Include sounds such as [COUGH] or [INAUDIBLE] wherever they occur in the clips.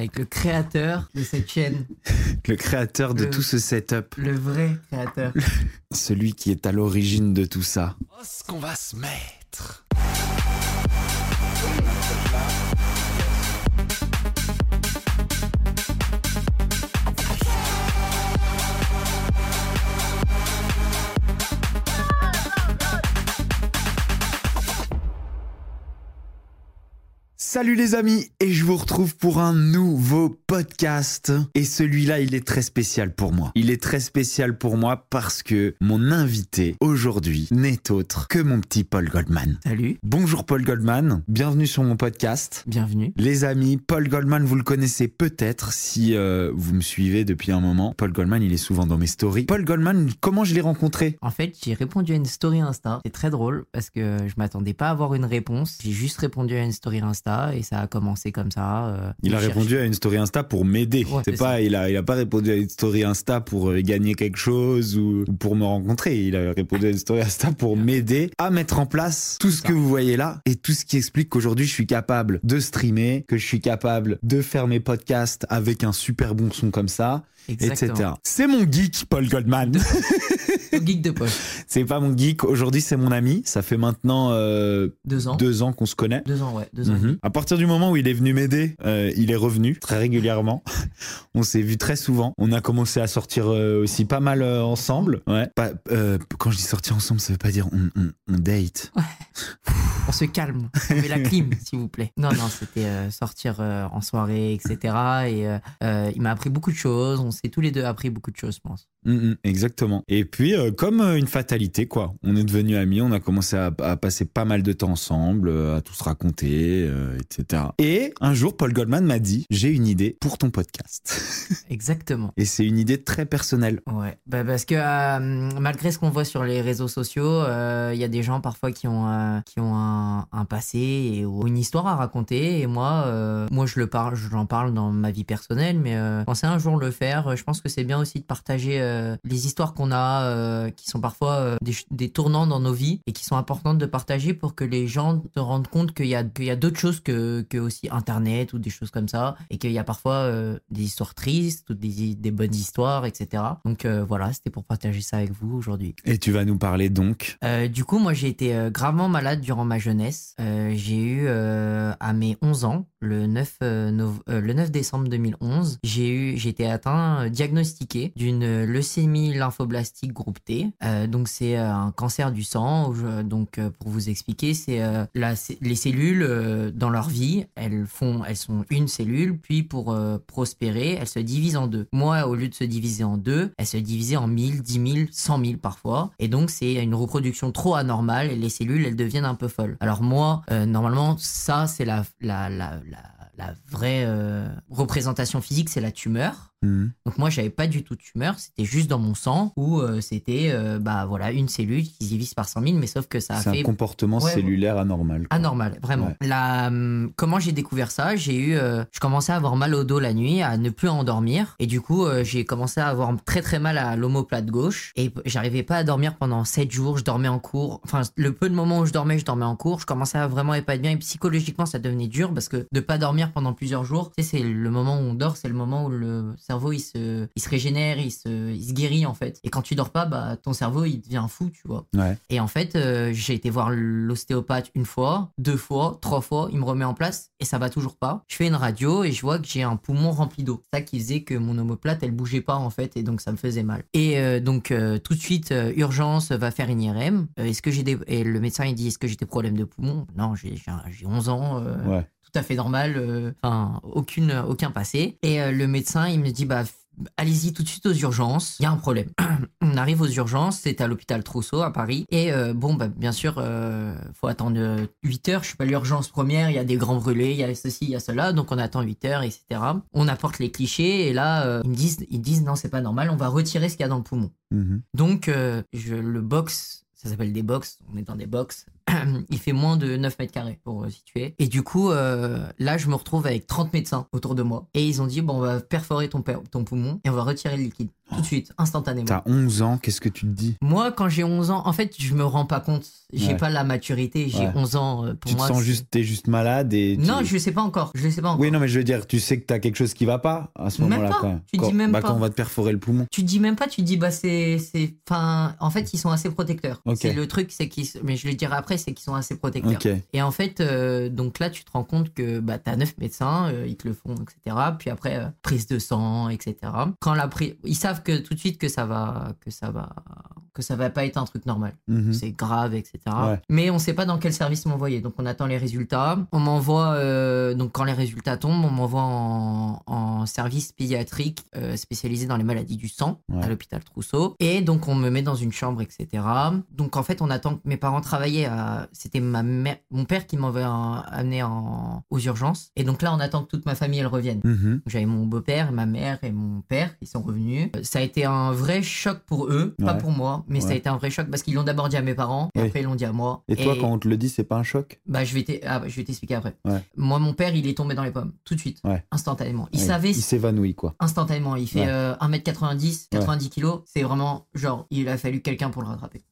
avec le créateur de cette chaîne, Le créateur de Le- tout ce setup. le vrai créateur. [LAUGHS] Celui qui est à l'origine de tout ça. Oh, ce qu'on va se mettre? Salut les amis et je vous retrouve pour un nouveau podcast et celui-là il est très spécial pour moi. Il est très spécial pour moi parce que mon invité aujourd'hui n'est autre que mon petit Paul Goldman. Salut, Bonjour Paul Goldman, bienvenue sur mon podcast. bienvenue. Les amis, Paul Goldman, vous le connaissez peut-être si euh, vous me suivez depuis un moment. Paul Goldman, il est souvent dans mes stories. Paul Goldman, comment je l'ai rencontré? En fait, j'ai répondu à une story Insta. C'est très drôle parce que je m'attendais pas à avoir une réponse. J'ai juste répondu à une story Insta et ça a commencé comme ça. euh, Il a répondu à une story Insta pour m'aider. Ouais, c'est pas, il a, il a pas répondu à une story Insta pour euh, gagner quelque chose ou, ou pour me rencontrer. Il a répondu à une story Insta pour m'aider à mettre en place tout ce Ça. que vous voyez là et tout ce qui explique qu'aujourd'hui je suis capable de streamer, que je suis capable de faire mes podcasts avec un super bon son comme ça, Exactement. etc. C'est mon geek, Paul Goldman. Au [LAUGHS] geek de poche. c'est pas mon geek. Aujourd'hui, c'est mon ami. Ça fait maintenant euh, Deux ans. deux ans qu'on se connaît. Deux ans, ouais. Deux ans. Mhm. À partir du moment où il est venu m'aider, euh, il est revenu très régulièrement. [LAUGHS] on s'est vu très souvent. On a commencé à sortir euh, aussi pas mal ensemble. Ouais. Pas- quand je dis sortir ensemble, ça veut pas dire on, on- on date. On se calme. On met la clim, s'il vous plaît. Non, non, c'était sortir en soirée, etc. Et il m'a appris beaucoup de choses. On s'est tous les deux appris beaucoup de choses, je pense. Mm, mm, exactement. Et puis, euh, comme euh, une fatalité, quoi. On est devenus amis, on a commencé à, à passer pas mal de temps ensemble, euh, à tout se raconter, euh, etc. Et un jour, Paul Goldman m'a dit, j'ai une idée pour ton podcast. [LAUGHS] Exactement. Et c'est une idée très personnelle. Ouais, bah parce que euh, malgré ce qu'on voit sur les réseaux sociaux, il y a des gens parfois qui ont qui ont un, un passé et, ou une histoire à raconter. Et moi, moi je le parle, j'en parle dans ma vie personnelle, mais pensais un jour le faire. Je pense que c'est bien aussi de partager euh, les histoires qu'on a, euh, qui sont parfois euh, des, tournants dans nos vies et qui sont importantes de partager pour que les gens se rendent compte qu'il y a qu'il y a d'autres choses que que aussi Internet ou des choses comme ça, et qu'il y a parfois euh, des histoires tristes ou des des bonnes histoires, etc. Donc euh, voilà, c'était pour partager ça avec vous aujourd'hui. Et tu vas nous parler donc? Euh, du coup, moi, j'ai été euh, gravement malade durant ma jeunesse. Euh, j'ai eu euh, à mes 11 ans, le 9, euh, nov- euh, le 9 décembre 2011, j'ai eu, j'ai été atteint, euh, diagnostiqué d'une leucémie lymphoblastique groupe T. Euh, donc c'est euh, un cancer du sang. donc euh, pour vous expliquer, c'est euh, les cellules euh, dans leur vie, elles font, elles sont une cellule, puis pour euh, prospérer, elles se divisent en deux. Moi, au lieu de se diviser en deux, elles se divisaient en 1000, 10 000, 100 000 parfois. Et donc, c'est une reproduction trop anormale et les cellules, elles deviennent un peu folles. Alors moi, euh, normalement, ça, c'est la, vraie euh, représentation physique, c'est la tumeur. Mhm. Donc moi, j'avais pas du tout de tumeur, c'était juste dans mon sang où euh, c'était euh, bah voilà une cellule qui se divise par 100 000, mais sauf que ça a fait un comportement Ouais, cellulaire anormal. quoi. Anormal, vraiment. Ouais. La, hum, comment j'ai découvert ça? J'ai eu, euh, je commençais à avoir mal au dos la nuit, à ne plus endormir, et du coup, j'ai commencé à avoir très très mal à l'omoplate gauche, et j'arrivais pas à dormir pendant 7 jours. Je dormais en cours, enfin le peu de moments où je dormais, je dormais en cours. Je commençais à vraiment être pas bien, et psychologiquement, ça devenait dur parce que de pas dormir pendant plusieurs jours, tu sais, c'est le moment où on dort, c'est le moment où le cerveau il se, il se régénère, il se, il se guérit en fait. Et quand tu dors pas, bah ton cerveau il devient fou, tu vois. Ouais. Et en fait, euh, j'ai été voir l'ostéopathe une fois, deux fois, trois fois, il me remet en place et ça va toujours pas. Je fais une radio et je vois que j'ai un poumon rempli d'eau. Ça qui faisait que mon omoplate, elle bougeait pas en fait et donc ça me faisait mal. Et euh, donc euh, tout de suite, urgence, va faire une IRM. Est-ce que j'ai des... Et le médecin il dit, est-ce que j'ai des problèmes de poumon? Non, j'ai j'ai un- j'ai 11 ans. Ouais. Tout à fait normal, euh, enfin aucune aucun passé. Et euh, le médecin il me dit bah allez-y tout de suite aux urgences, il y a un problème. [CLEARS THROAT] On arrive aux urgences, c'est à l'hôpital Trousseau à Paris. Et euh, bon bah bien sûr euh, faut attendre euh, 8 heures, je suis pas l'urgence première, il y a des grands brûlés, il y a ceci, il y a cela, donc on attend 8 heures, etc. On apporte les clichés et là euh, ils me disent ils disent non c'est pas normal, on va retirer ce qu'il y a dans le poumon. Mhm. Donc, je, le box, ça s'appelle des box, on est dans des box. [CLEARS THROAT] il fait moins de 9 mètres carrés pour situer. Et du coup, euh, là, je me retrouve avec 30 médecins autour de moi. Et ils ont dit, bon, on va perforer ton, ton poumon et on va retirer le liquide. Tout de suite, instantanément. T'as 11 ans, qu'est-ce que tu te dis? Moi, quand j'ai 11 ans, en fait, je me rends pas compte. J'ai Ouais. pas la maturité. J'ai Ouais. 11 ans. euh, Pour Tu te moi, sens c'est- juste, t'es juste malade et. tu- Non, je sais pas encore. Je le sais pas encore. Oui, non, mais je veux dire, tu sais que t'as quelque chose qui va pas à ce moment-là quand même. Tu dis Quand- même bah, pas. quand on va te perforer le poumon. Tu te dis même pas, tu te dis bah c'est enfin en fait ils sont assez protecteurs. Ok. C'est le truc c'est qu'ils mais je le dirai après c'est qu'ils sont assez protecteurs. Et en fait euh, donc là tu te rends compte que bah t'as neuf médecins euh, ils te le font etc. Puis après euh, prise de sang etc. Quand la prise ils savent que tout de suite que ça va que ça va que ça va pas être un truc normal. Mhm. C'est grave etc. Ouais. Mais on sait pas dans quel service m'envoyer donc on attend les résultats. On m'envoie euh, donc quand les résultats tombent on m'envoie en, en service pédiatrique euh, spécialisé dans les maladies du sang Ouais. à l'hôpital Trousseau. Et donc, on me met dans une chambre, etc. Donc, en fait, on attend que mes parents travaillaient à. C'était ma mère, mon père qui m'avait en- amené en... aux urgences. Et donc là, on attend que toute ma famille, elle revienne. Mhm. Donc, J'avais mon beau-père, ma mère et mon père qui sont revenus. Euh, Ça a été un vrai choc pour eux, pas pour moi, mais ça a été un vrai choc parce qu'ils l'ont d'abord dit à mes parents et Oui. après ils l'ont dit à moi. Et toi, quand on te le dit, c'est pas un choc? Bah, je vais ah, t'expliquer après. Ouais. Moi, mon père, il est tombé dans les pommes, tout de suite, instantanément. Il savait Il s'évanouit, quoi. instantanément. Il fait euh, 1m90, 90 kilos. C'est vraiment genre, il a fallu quelqu'un pour le rattraper.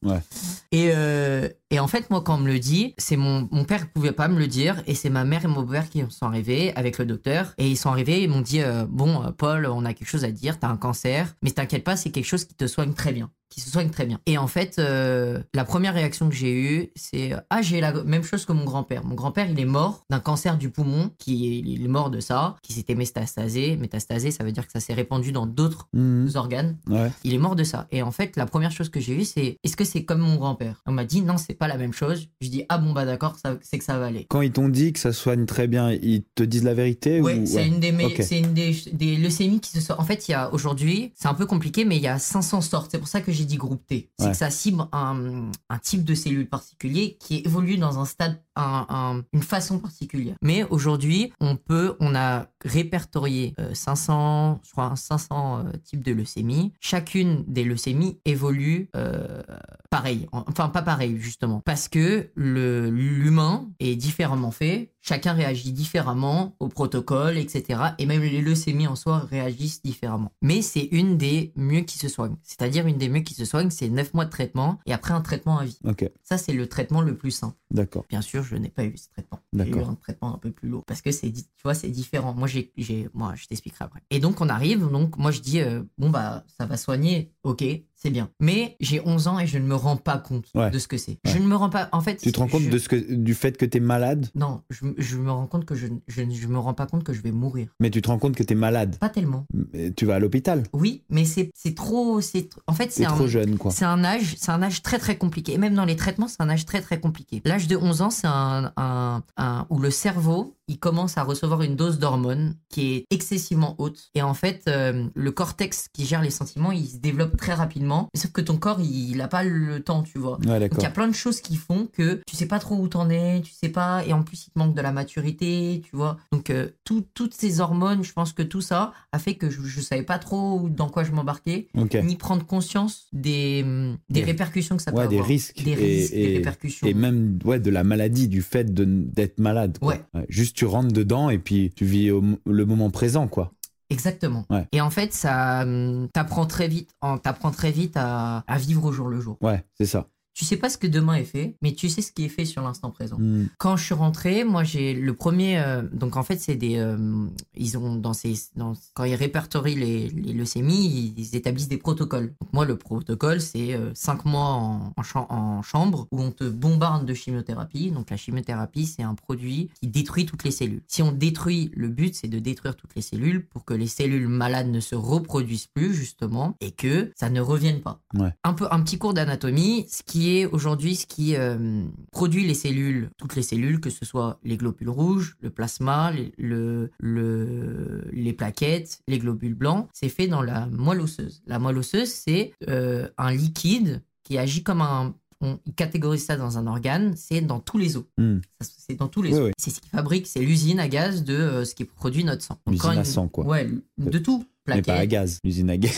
Et, euh, et en fait, moi, quand on me le dit, c'est mon, mon père pouvait pas me le dire. Et c'est ma mère et mon beau-père qui sont arrivés avec le docteur. Et ils sont arrivés, ils m'ont dit euh, Bon, euh, Paul, on a quelque chose à dire, t'as un cancer. Mais t'inquiète pas, c'est quelque chose qui te soigne très bien. Qui se soigne très bien. Et en fait, euh, la première réaction que j'ai eue, c'est euh, Ah, j'ai la même chose que mon grand-père. Mon grand-père, il est mort d'un cancer du poumon, qui il est mort de ça, qui s'était métastasé. Métastasé, ça veut dire que ça s'est répandu dans d'autres Mhm. organes. Ouais. Il est mort de ça. Et en fait, la première chose que j'ai eue, c'est est-ce que c'est comme mon grand-père? On m'a dit non, c'est pas la même chose. Je dis ah bon bah d'accord, c'est que ça va aller. Quand ils t'ont dit que ça soigne très bien, ils te disent la vérité Ouais, ou... c'est une des me- Ok. c'est une des, des leucémies qui se sort. En fait, il y a aujourd'hui, c'est un peu compliqué, mais il y a 500 sortes. C'est pour ça que j'ai dit groupe T. C'est Ouais. que ça cible un, un type de cellule particulier qui évolue dans un stade, un- un- une façon particulière. Mais aujourd'hui, on peut, on a répertorié euh, 500, je crois, 500 euh, types de leucémies. Chacune des leucémies évolue euh, pareil. Enfin, pas pareil, justement. Parce que le- l'humain est différemment fait. Chacun réagit différemment au protocole, etc. Et même les leucémies en soi réagissent différemment. Mais c'est une des mieux qui se soignent. C'est-à-dire une des mieux qui se soignent, c'est 9 mois de traitement et après un traitement à vie. Ok, Ça, c'est le traitement le plus simple. d'accord. Bien sûr, je n'ai pas eu ce traitement. J'ai eu un traitement un peu plus lourd parce que c'est, tu vois, c'est différent. Moi, j'ai, j'ai, moi, je t'expliquerai après. Et donc, on arrive. Donc, moi, je dis, euh, bon bah, ça va soigner. Ok, c'est bien. Mais j'ai 11 ans et je ne me rends pas compte Ouais. de ce que c'est. Ouais. Je ne me rends pas. En fait, Tu te rends compte je- de ce que, du fait que t'es malade, Non, je, je me rends compte que je, je, je me rends pas compte que je vais mourir. mais tu te rends compte que t'es malade? Pas tellement. Mais Tu vas à l'hôpital? Oui, mais c'est, c'est trop, c'est, en fait, c'est un, trop jeune, quoi. C'est un âge, c'est un âge très très compliqué. Et même dans les traitements, c'est un âge très très compliqué. L'âge de 11 ans, c'est un, un, un- où le cerveau, il commence à recevoir une dose d'hormones qui est excessivement haute. Et en fait, euh, le cortex qui gère les sentiments, il se développe très rapidement. Sauf que ton corps, il n'a pas le temps, tu vois. Ouais, Donc il y a plein de choses qui font que tu sais pas trop où t'en es, tu sais pas, et en plus il te manque de la maturité, tu vois. Donc euh, tout- toutes ces hormones, je pense que tout ça a fait que je, je savais pas trop dans quoi je m'embarquais, ni prendre conscience des, hum, des Des- répercussions que ça peut des avoir. risques. Des risques, et, des répercussions. Et même ouais, de la maladie, du fait d'être malade. quoi. Ouais. Juste tu rentres dedans et puis tu vis au- le moment présent, quoi. Exactement. Ouais. Et en fait, ça hum, t'apprend très vite, en- t'apprends très vite à, à vivre au jour le jour. Ouais, c'est ça. Tu sais pas ce que demain est fait, mais tu sais ce qui est fait sur l'instant présent. Hmm. Quand je suis rentré, moi j'ai le premier. euh, donc en fait, c'est des. euh, ils ont dans ces. dans- quand ils répertorient les, les leucémies, ils, ils établissent des protocoles. Donc moi, le protocole, c'est 5 mois en, en, cham- en chambre où on te bombarde de chimiothérapie. Donc la chimiothérapie, c'est un produit qui détruit toutes les cellules. Si on détruit, le but, c'est de détruire toutes les cellules pour que les cellules malades ne se reproduisent plus, justement, et que ça ne revienne pas. Ouais. Un, peu, un petit cours d'anatomie, ce qui est aujourd'hui ce qui euh, produit les cellules, toutes les cellules, que ce soit les globules rouges, le plasma, les, le, le- les plaquettes, les globules blancs, c'est fait dans la moelle osseuse. La moelle osseuse, c'est euh, un liquide qui agit comme un... On catégorise ça dans un organe, c'est dans tous les os. Hmm. C'est dans tous les Oui, os. oui. C'est ce qui fabrique, c'est l'usine à gaz de euh, ce qui produit notre sang. L'usine à sang, quoi. Ouais, de tout. Mais pas à gaz, l'usine à gaz.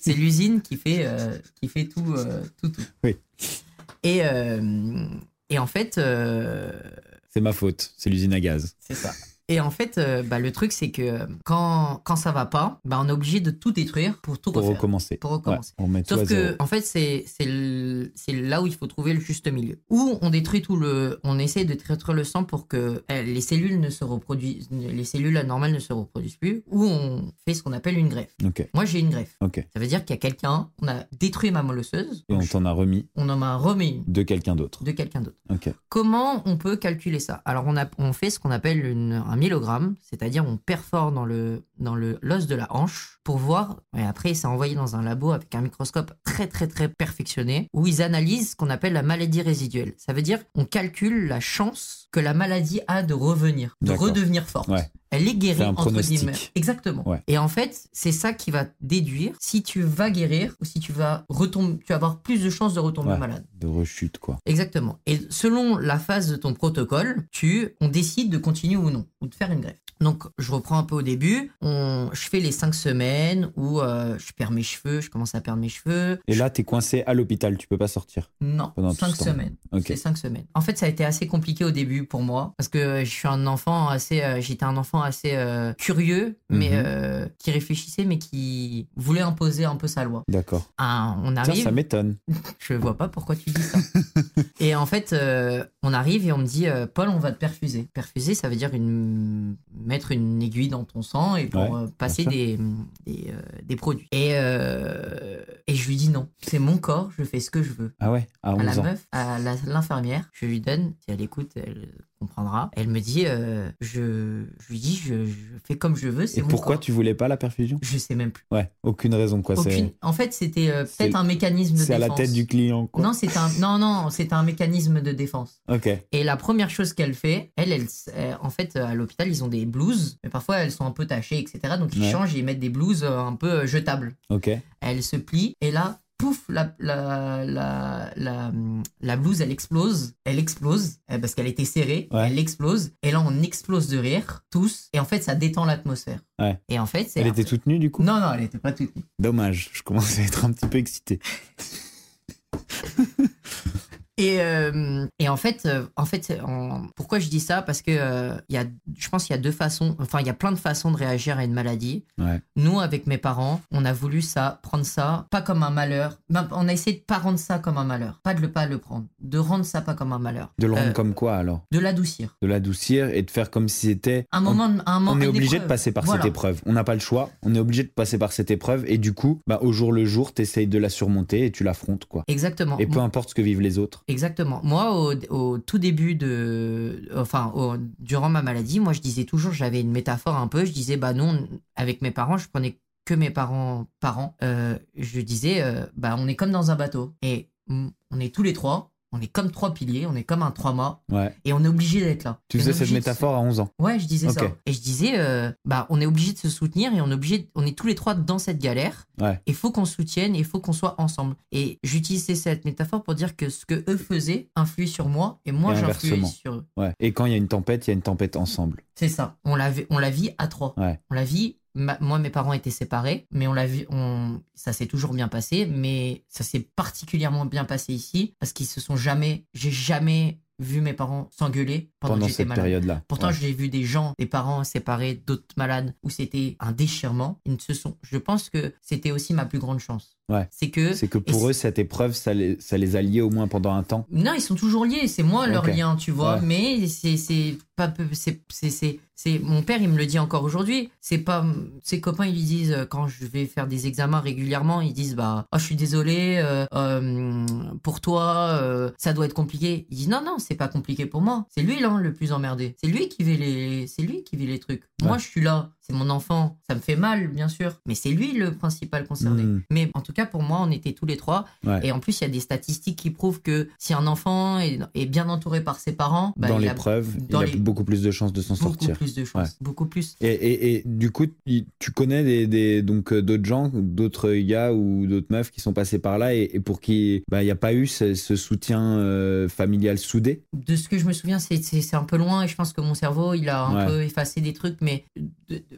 c'est [LAUGHS] l'usine qui fait, euh, qui fait tout, euh, tout, tout. Oui. Et, euh, Et en fait, euh, C'est ma faute, c'est l'usine à gaz. c'est ça. Et en fait, euh, bah, le truc, c'est que quand, quand ça va pas, bah, on est obligé de tout détruire pour tout Pour refaire. recommencer. Pour recommencer. Ouais, on met tout Sauf que, en fait, c'est là où il faut trouver le juste milieu. Ou on détruit tout le, on essaie de détruire le sang pour que euh, les cellules ne se reproduisent, les cellules anormales ne se reproduisent plus. Ou on fait ce qu'on appelle une greffe. Moi, j'ai une greffe. Ça veut dire qu'il y a quelqu'un, on a détruit ma moelle osseuse, Et on t'en a remis on en a remis une de quelqu'un d'autre. de quelqu'un d'autre. Comment on peut calculer ça? Alors on, a, on fait ce qu'on appelle une- un c'est-à-dire on perfore dans le dans le l'os de la hanche pour voir. Et après c'est envoyé dans un labo avec un microscope très très très perfectionné où ils analysent ce qu'on appelle la maladie résiduelle. Ça veut dire on calcule la chance que la maladie a de revenir, de redevenir forte. Ouais. Elle est guérie C'est un entre pronostic. Exactement. Ouais. Et en fait, c'est ça qui va déduire si tu vas guérir ou si tu vas retomber, tu vas avoir plus de chances de retomber Ouais. malade. De rechute, quoi. Exactement. Et selon la phase de ton protocole, tu, on décide de continuer ou non, ou de faire une greffe. Donc, je reprends un peu au début. On, je fais les cinq semaines où euh, je perds mes cheveux, je commence à perdre mes cheveux. Et là, t'es coincé à l'hôpital, tu peux pas sortir. Non, Pendant cinq semaines. C'est cinq semaines. En fait, ça a été assez compliqué au début pour moi parce que je suis un enfant assez, euh, j'étais un enfant assez euh, curieux, mais Mhm. euh, qui réfléchissait, mais qui voulait imposer un peu sa loi. D'accord. Ah, on Tiens, arrive. ça m'étonne. [LAUGHS] Je vois pas pourquoi tu dis ça. et en fait, euh, on arrive et on me dit, Paul, on va te perfuser. Perfuser, ça veut dire une... mettre une aiguille dans ton sang et pour Ouais, passer des, des, des produits. Et, et je lui dis non, c'est mon corps, je fais ce que je veux. Ah ouais, à À 11 la ans. meuf, à la- l'infirmière, je lui donne, si elle écoute, elle comprendra. Elle me dit, euh, je, je lui dis, je, je fais comme je veux, Et mon pourquoi corps. tu voulais pas la perfusion? Je sais même plus. Ouais, aucune raison, quoi. Aucune- En fait, c'était euh, peut-être un mécanisme de c'est à défense. la tête du client, quoi. Non, c'est un non non, c'est un mécanisme de défense. Ok. Et la première chose qu'elle fait, elle, elle, euh, en fait, à l'hôpital, ils ont des blouses, mais parfois elles sont un peu tachées, etc. Donc ils Ouais. changent et ils mettent des blouses un peu jetables. Ok. Elle se plie et là, pouf, la, la, la, la, la blouse, elle explose. Elle explose euh, parce qu'elle était serrée. Ouais. Elle explose. Et là, on explose de rire, tous. Et en fait, ça détend l'atmosphère. Ouais. Et en fait. Elle était toute nue, du coup? Non, non, elle était pas toute nue. Dommage, je commençais à être un petit peu excité. [LAUGHS] Et, euh, et en fait, euh, en fait en- pourquoi je dis ça? Parce que euh, y a, je pense qu'il y a deux façons, enfin, il y a plein de façons de réagir à une maladie. Ouais. Nous, avec mes parents, on a voulu ça, prendre ça, pas comme un malheur. Ben, On a essayé de pas rendre ça comme un malheur. Pas de le pas le prendre. De rendre ça pas comme un malheur. De le rendre Euh, comme quoi, alors? De l'adoucir. De l'adoucir et de faire comme si c'était... Un moment, de- un moment On est obligé épreuve. de passer par Voilà. cette épreuve. On n'a pas le choix. On est obligé de passer par cette épreuve. Et du coup, bah, au jour le jour, tu essayes de la surmonter et tu l'affrontes. quoi. Exactement. Et peu importe ce que vivent les autres. Exactement. Moi, au, au tout début de, enfin, au- durant ma maladie, moi, je disais toujours, j'avais une métaphore un peu. Je disais, bah non, avec mes parents, je prenais que mes parents, parents. Euh, je disais, euh, bah on est comme dans un bateau et on est tous les trois. On est comme trois piliers, on est comme un trois mâts Ouais. et on est obligé d'être là. Tu faisais cette se- métaphore à 11 ans. Ouais, je disais ça. Et je disais, euh, bah, on est obligé de se soutenir et on est obligé, on est tous les trois dans cette galère. Ouais. Il faut qu'on se soutienne, il faut qu'on soit ensemble. Et j'utilisais cette métaphore pour dire que ce que eux faisaient influait sur moi et moi Et j'influais sur eux. Ouais. Et quand il y a une tempête, il y a une tempête ensemble. C'est ça. On la, on la vit à trois. On la vit. Ma- moi, mes parents étaient séparés, mais on l'a vu. On, ça s'est toujours bien passé, mais ça s'est particulièrement bien passé ici parce qu'ils se sont jamais. J'ai jamais vu mes parents s'engueuler pendant, Pendant que j'étais cette période-là. Pourtant, Ouais. j'ai vu des gens, des parents séparés, d'autres malades, où c'était un déchirement. Ils ne se sont. Je pense que c'était aussi ma plus grande chance. Ouais. C'est que. C'est que pour eux, cette épreuve, ça les, ça les a liés au moins pendant un temps. Non, ils sont toujours liés. C'est moi leur lien, tu vois. Ouais. Mais c'est c'est pas c'est c'est c'est c'est mon père. Il me le dit encore aujourd'hui. C'est pas ses copains. Ils lui disent euh, quand je vais faire des examens régulièrement, ils disent bah oh, je suis désolé euh, euh, pour toi. euh, ça doit être compliqué. Il dit non non c'est pas compliqué pour moi. C'est lui là le plus emmerdé. C'est lui qui vit les c'est lui qui vit les trucs. Moi je suis là. C'est mon enfant. Ça me fait mal bien sûr. Mais c'est lui le principal concerné. Mm. Mais en tout cas pour moi on était tous les trois. Ouais. Et en plus, il y a des statistiques qui prouvent que si un enfant est, est bien entouré par ses parents, bah, dans il a l'épreuve, il a les- beaucoup plus de chances de s'en beaucoup sortir. plus de chances. Beaucoup plus. Et, et, et du coup, tu connais des, des- donc euh, d'autres gens, d'autres gars ou d'autres meufs qui sont passés par là et, et pour qui bah, il n'y a pas eu ce, ce soutien euh, familial soudé? De ce que je me souviens, c'est- un peu loin et je pense que mon cerveau, il a un Ouais. peu effacé des trucs, mais de- de-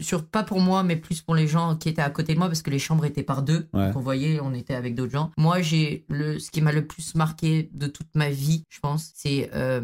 sur pas pour moi, mais plus pour les gens qui étaient à côté de moi parce que les chambres étaient par deux. Ouais. Donc on voyait, on était avec d'autres gens. Moi, j'ai le, ce qui m'a le plus marqué de toute ma vie, je pense, c'est euh,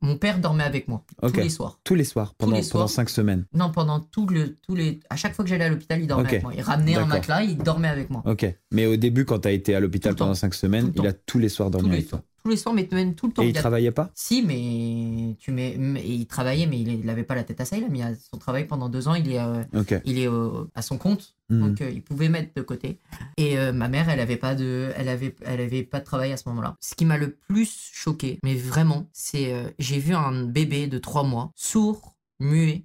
mon père dormait avec moi tous les soirs. Tous les soirs, pendant, les pendant cinq semaines. Non, pendant tout le, tous les, à chaque fois que j'allais à l'hôpital, il dormait avec moi. Il ramenait un matelas, il dormait avec moi. Ok. Mais au début, quand tu as été à l'hôpital pendant cinq semaines, il a tous les soirs dormi tous avec toi. Tous les soirs, mais même tout le temps. Et il Il a- travaillait pas Si, mais tu mets, il travaillait, mais il n'avait pas la tête à ça. Il a mis à son travail pendant deux ans. Il est, euh, il est euh, à son compte, Mhm. donc euh, il pouvait mettre de côté. Et euh, ma mère, elle avait pas de, elle avait, elle avait pas de travail à ce moment-là. Ce qui m'a le plus choqué, mais vraiment, c'est euh, j'ai vu un bébé de trois mois sourd, muet,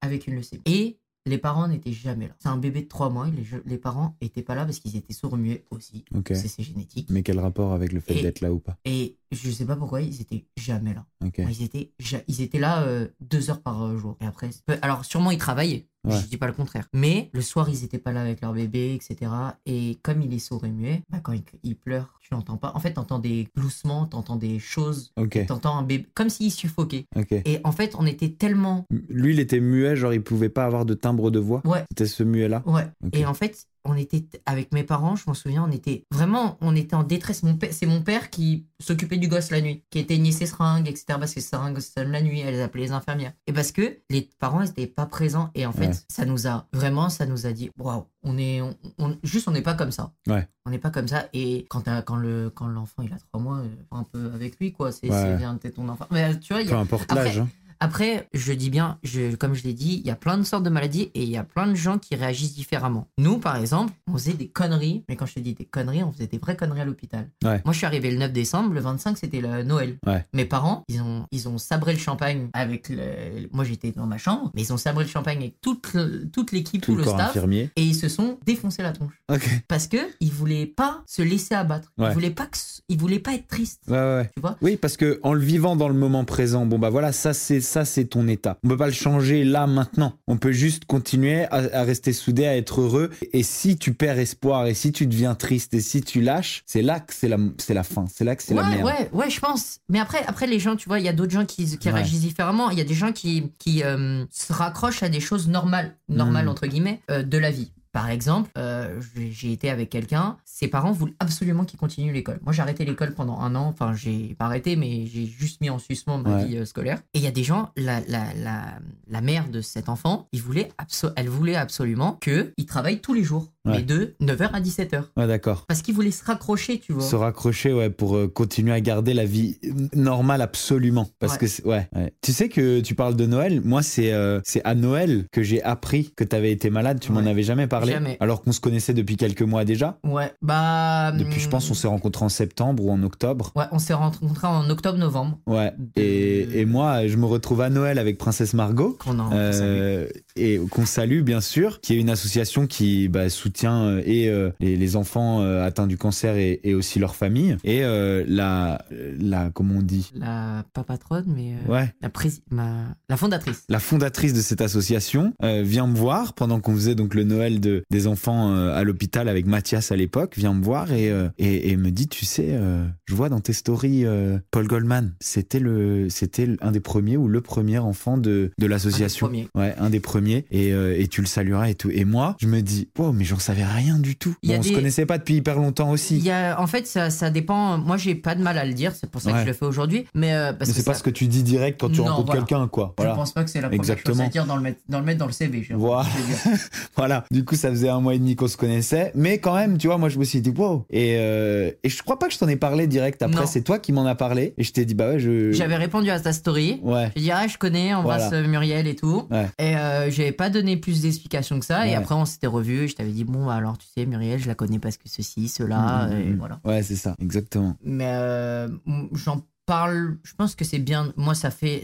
avec une leucémie. Et les parents n'étaient jamais là. C'est un bébé de trois mois. et Les, les parents étaient pas là parce qu'ils étaient sourds muets aussi. Ok. C'est génétique. Mais quel rapport avec le fait d'être là ou pas? Et je sais pas pourquoi ils étaient jamais là. Ils étaient, ja- ils étaient là euh, deux heures par euh, jour. Et après, alors sûrement ils travaillaient. Ouais. Je dis pas le contraire. Mais le soir, ils étaient pas là avec leur bébé, etc. Et comme il est sourd et muet, bah, quand il, il pleure, tu l'entends pas. En fait, t'entends des gloussements, t'entends des choses, t'entends un bébé, comme s'il suffoquait. Et en fait, on était tellement, Lui, il était muet, genre il pouvait pas avoir de timbre de voix. ouais, C'était ce muet-là. ouais. Ok. Et en fait, on était avec mes parents, je m'en souviens, on était vraiment, on était en détresse. Mon père, c'est mon père qui s'occupait du gosse la nuit, qui éteignait ses seringues, etc. Parce que ses seringues sonnent la nuit, elle appelait les infirmières. Et parce que les parents n'étaient pas présents. Et en fait, Ouais. ça nous a vraiment, ça nous a dit, waouh, on est, on, on- juste, on n'est pas comme ça. Ouais. On n'est pas comme ça. Et quand, quand le, quand l'enfant il a trois mois, euh, un peu avec lui, quoi. C'est, Ouais. c'est ton enfant. Mais tu vois, il y Peu a- importe Après- l'âge. hein. Après, je dis bien, je, comme je l'ai dit, il y a plein de sortes de maladies et il y a plein de gens qui réagissent différemment. Nous, par exemple, on faisait des conneries, mais quand je te dis des conneries, on faisait des vraies conneries à l'hôpital. Ouais. Moi, je suis arrivé le 9 décembre, le 25, c'était le Noël. Ouais. Mes parents, ils ont, ils ont sabré le champagne avec le... Moi, j'étais dans ma chambre, mais ils ont sabré le champagne avec toute, le- toute l'équipe, Tout tout, le staff, infirmier. et ils se sont défoncés la tronche. Parce que ils voulaient pas se laisser abattre. Ouais. Ils voulaient pas que... ils voulaient pas être tristes. Tu vois? Oui, parce que en le vivant dans le moment présent, bon bah voilà, ça c'est ça c'est ton état. On peut pas le changer là maintenant. On peut juste continuer à, à rester soudé, à être heureux. Et si tu perds espoir, et si tu deviens triste, et si tu lâches, c'est là que c'est la c'est la fin. C'est là que c'est la ouais, merde. Ouais, ouais, je pense. Mais après, après les gens, tu vois, il y a d'autres gens qui, qui Ouais. réagissent différemment. Il y a des gens qui, qui euh, se raccrochent à des choses normales, normales Mm. entre guillemets, euh, de la vie. Par exemple, euh, j'ai été avec quelqu'un, ses parents voulaient absolument qu'il continue l'école. Moi, j'ai arrêté l'école pendant un an. Enfin, j'ai pas arrêté, mais j'ai juste mis en suspens ma Ouais. vie euh, scolaire. Et il y a des gens, la, la, la, la mère de cet enfant, il voulait elle voulait absolument qu'il travaille tous les jours, Ouais. mais de 9h à 17h. Ouais, d'accord. Parce qu'il voulait se raccrocher, tu vois. Se raccrocher, ouais, pour euh, continuer à garder la vie normale absolument. Parce Ouais. que, ouais, ouais. Tu sais que tu parles de Noël. Moi, c'est euh, c'est à Noël que j'ai appris que tu avais été malade. Tu m'en avais jamais parlé. Jamais. Alors qu'on se connaissait depuis quelques mois déjà. Ouais, bah. Depuis, je pense, on s'est rencontrés en septembre ou en octobre. Ouais, on s'est rencontrés en octobre-novembre. Ouais. Et, et moi, je me retrouve à Noël avec Princesse Margot. Qu'on a euh, et qu'on salue bien sûr, qui est une association qui bah, soutient euh, et euh, les, les enfants euh, atteints du cancer et, et aussi leurs familles et la la comment on dit? La pas patronne, mais. ouais La, ma... la fondatrice. la fondatrice de cette association vient me voir pendant qu'on faisait donc le Noël de, des enfants à l'hôpital avec Mathias à l'époque, vient me voir et, et, et me dit, tu sais, je vois dans tes stories Paul Goldman, c'était le, c'était un des premiers ou le premier enfant de, de l'association. Ouais, un des premiers et, euh, et tu le salueras et tout. Et moi, je me dis, wow, mais j'en savais rien du tout. Bon, on se des- connaissait pas depuis hyper longtemps aussi. Il y a, en fait, ça, ça dépend. Moi, j'ai pas de mal à le dire, c'est pour ça Ouais. que je le fais aujourd'hui. Mais euh, parce Mais c'est pas ce que tu dis direct quand tu Non, rencontres voilà. quelqu'un, quoi. Je Voilà. pense pas que c'est la première Exactement. chose à dire dans le mettre dans le, mettre dans le CV. je- Voilà. je. [LAUGHS] Voilà. Du coup, ça faisait un mois et demi qu'on se connaissait. Mais quand même, tu vois, moi, je me suis dit, wow. Et, euh, et je crois pas que je t'en ai parlé direct après. C'est toi qui m'en as parlé. Et je t'ai dit, bah ouais, je. J'avais répondu à ta story. Ouais. Je dis, ah, je connais, embrasse Voilà. Muriel et tout. Ouais. Et euh, j'avais pas donné plus d'explications que ça. Ouais. Et après, on s'était revus. Je t'avais dit, bon, bah, alors, tu sais, Muriel, je la connais parce que ceci, cela. Mhm, Et mhm. voilà. Ouais, c'est ça. Exactement. Mais euh, j'en parle. Je pense que c'est bien. Moi, ça fait.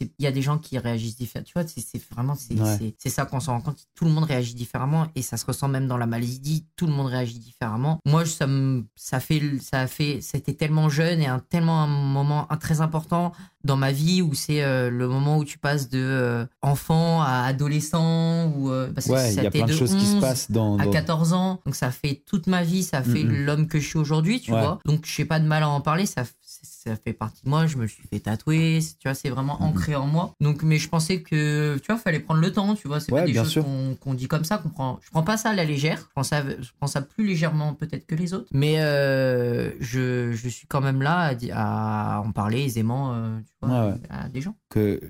Il y a des gens qui réagissent différemment. Tu vois, c'est vraiment. C'est Ouais. ça qu'on se rend compte. Tout le monde réagit différemment. Et ça se ressent même dans la maladie. Tout le monde réagit différemment. Moi, ça me. Ça fait. Ça a fait. C'était tellement jeune et un, tellement un moment un, très important dans ma vie où c'est euh, le moment où tu passes de euh, enfant à adolescent. Ou, euh, parce que Ouais, il ça y a plein de de choses qui se 11 passent dans. à dans- 14 ans. Donc ça fait toute ma vie, ça fait l'homme que je suis aujourd'hui, tu Ouais. vois. Donc j'ai pas de mal à en parler, ça, ça fait partie de moi. Je me suis fait tatouer. Tu vois, c'est vraiment Mhm. ancré en moi. Donc, mais je pensais que, tu vois, fallait prendre le temps. Tu vois, c'est Ouais, pas des choses qu'on dit comme ça. Qu'on prend. Je prends pas ça à la légère. Je prends ça, je prends ça plus légèrement peut-être que les autres. Mais euh, je, je suis quand même là à, en parler aisément, euh, tu vois, Ouais, ouais. à des gens. que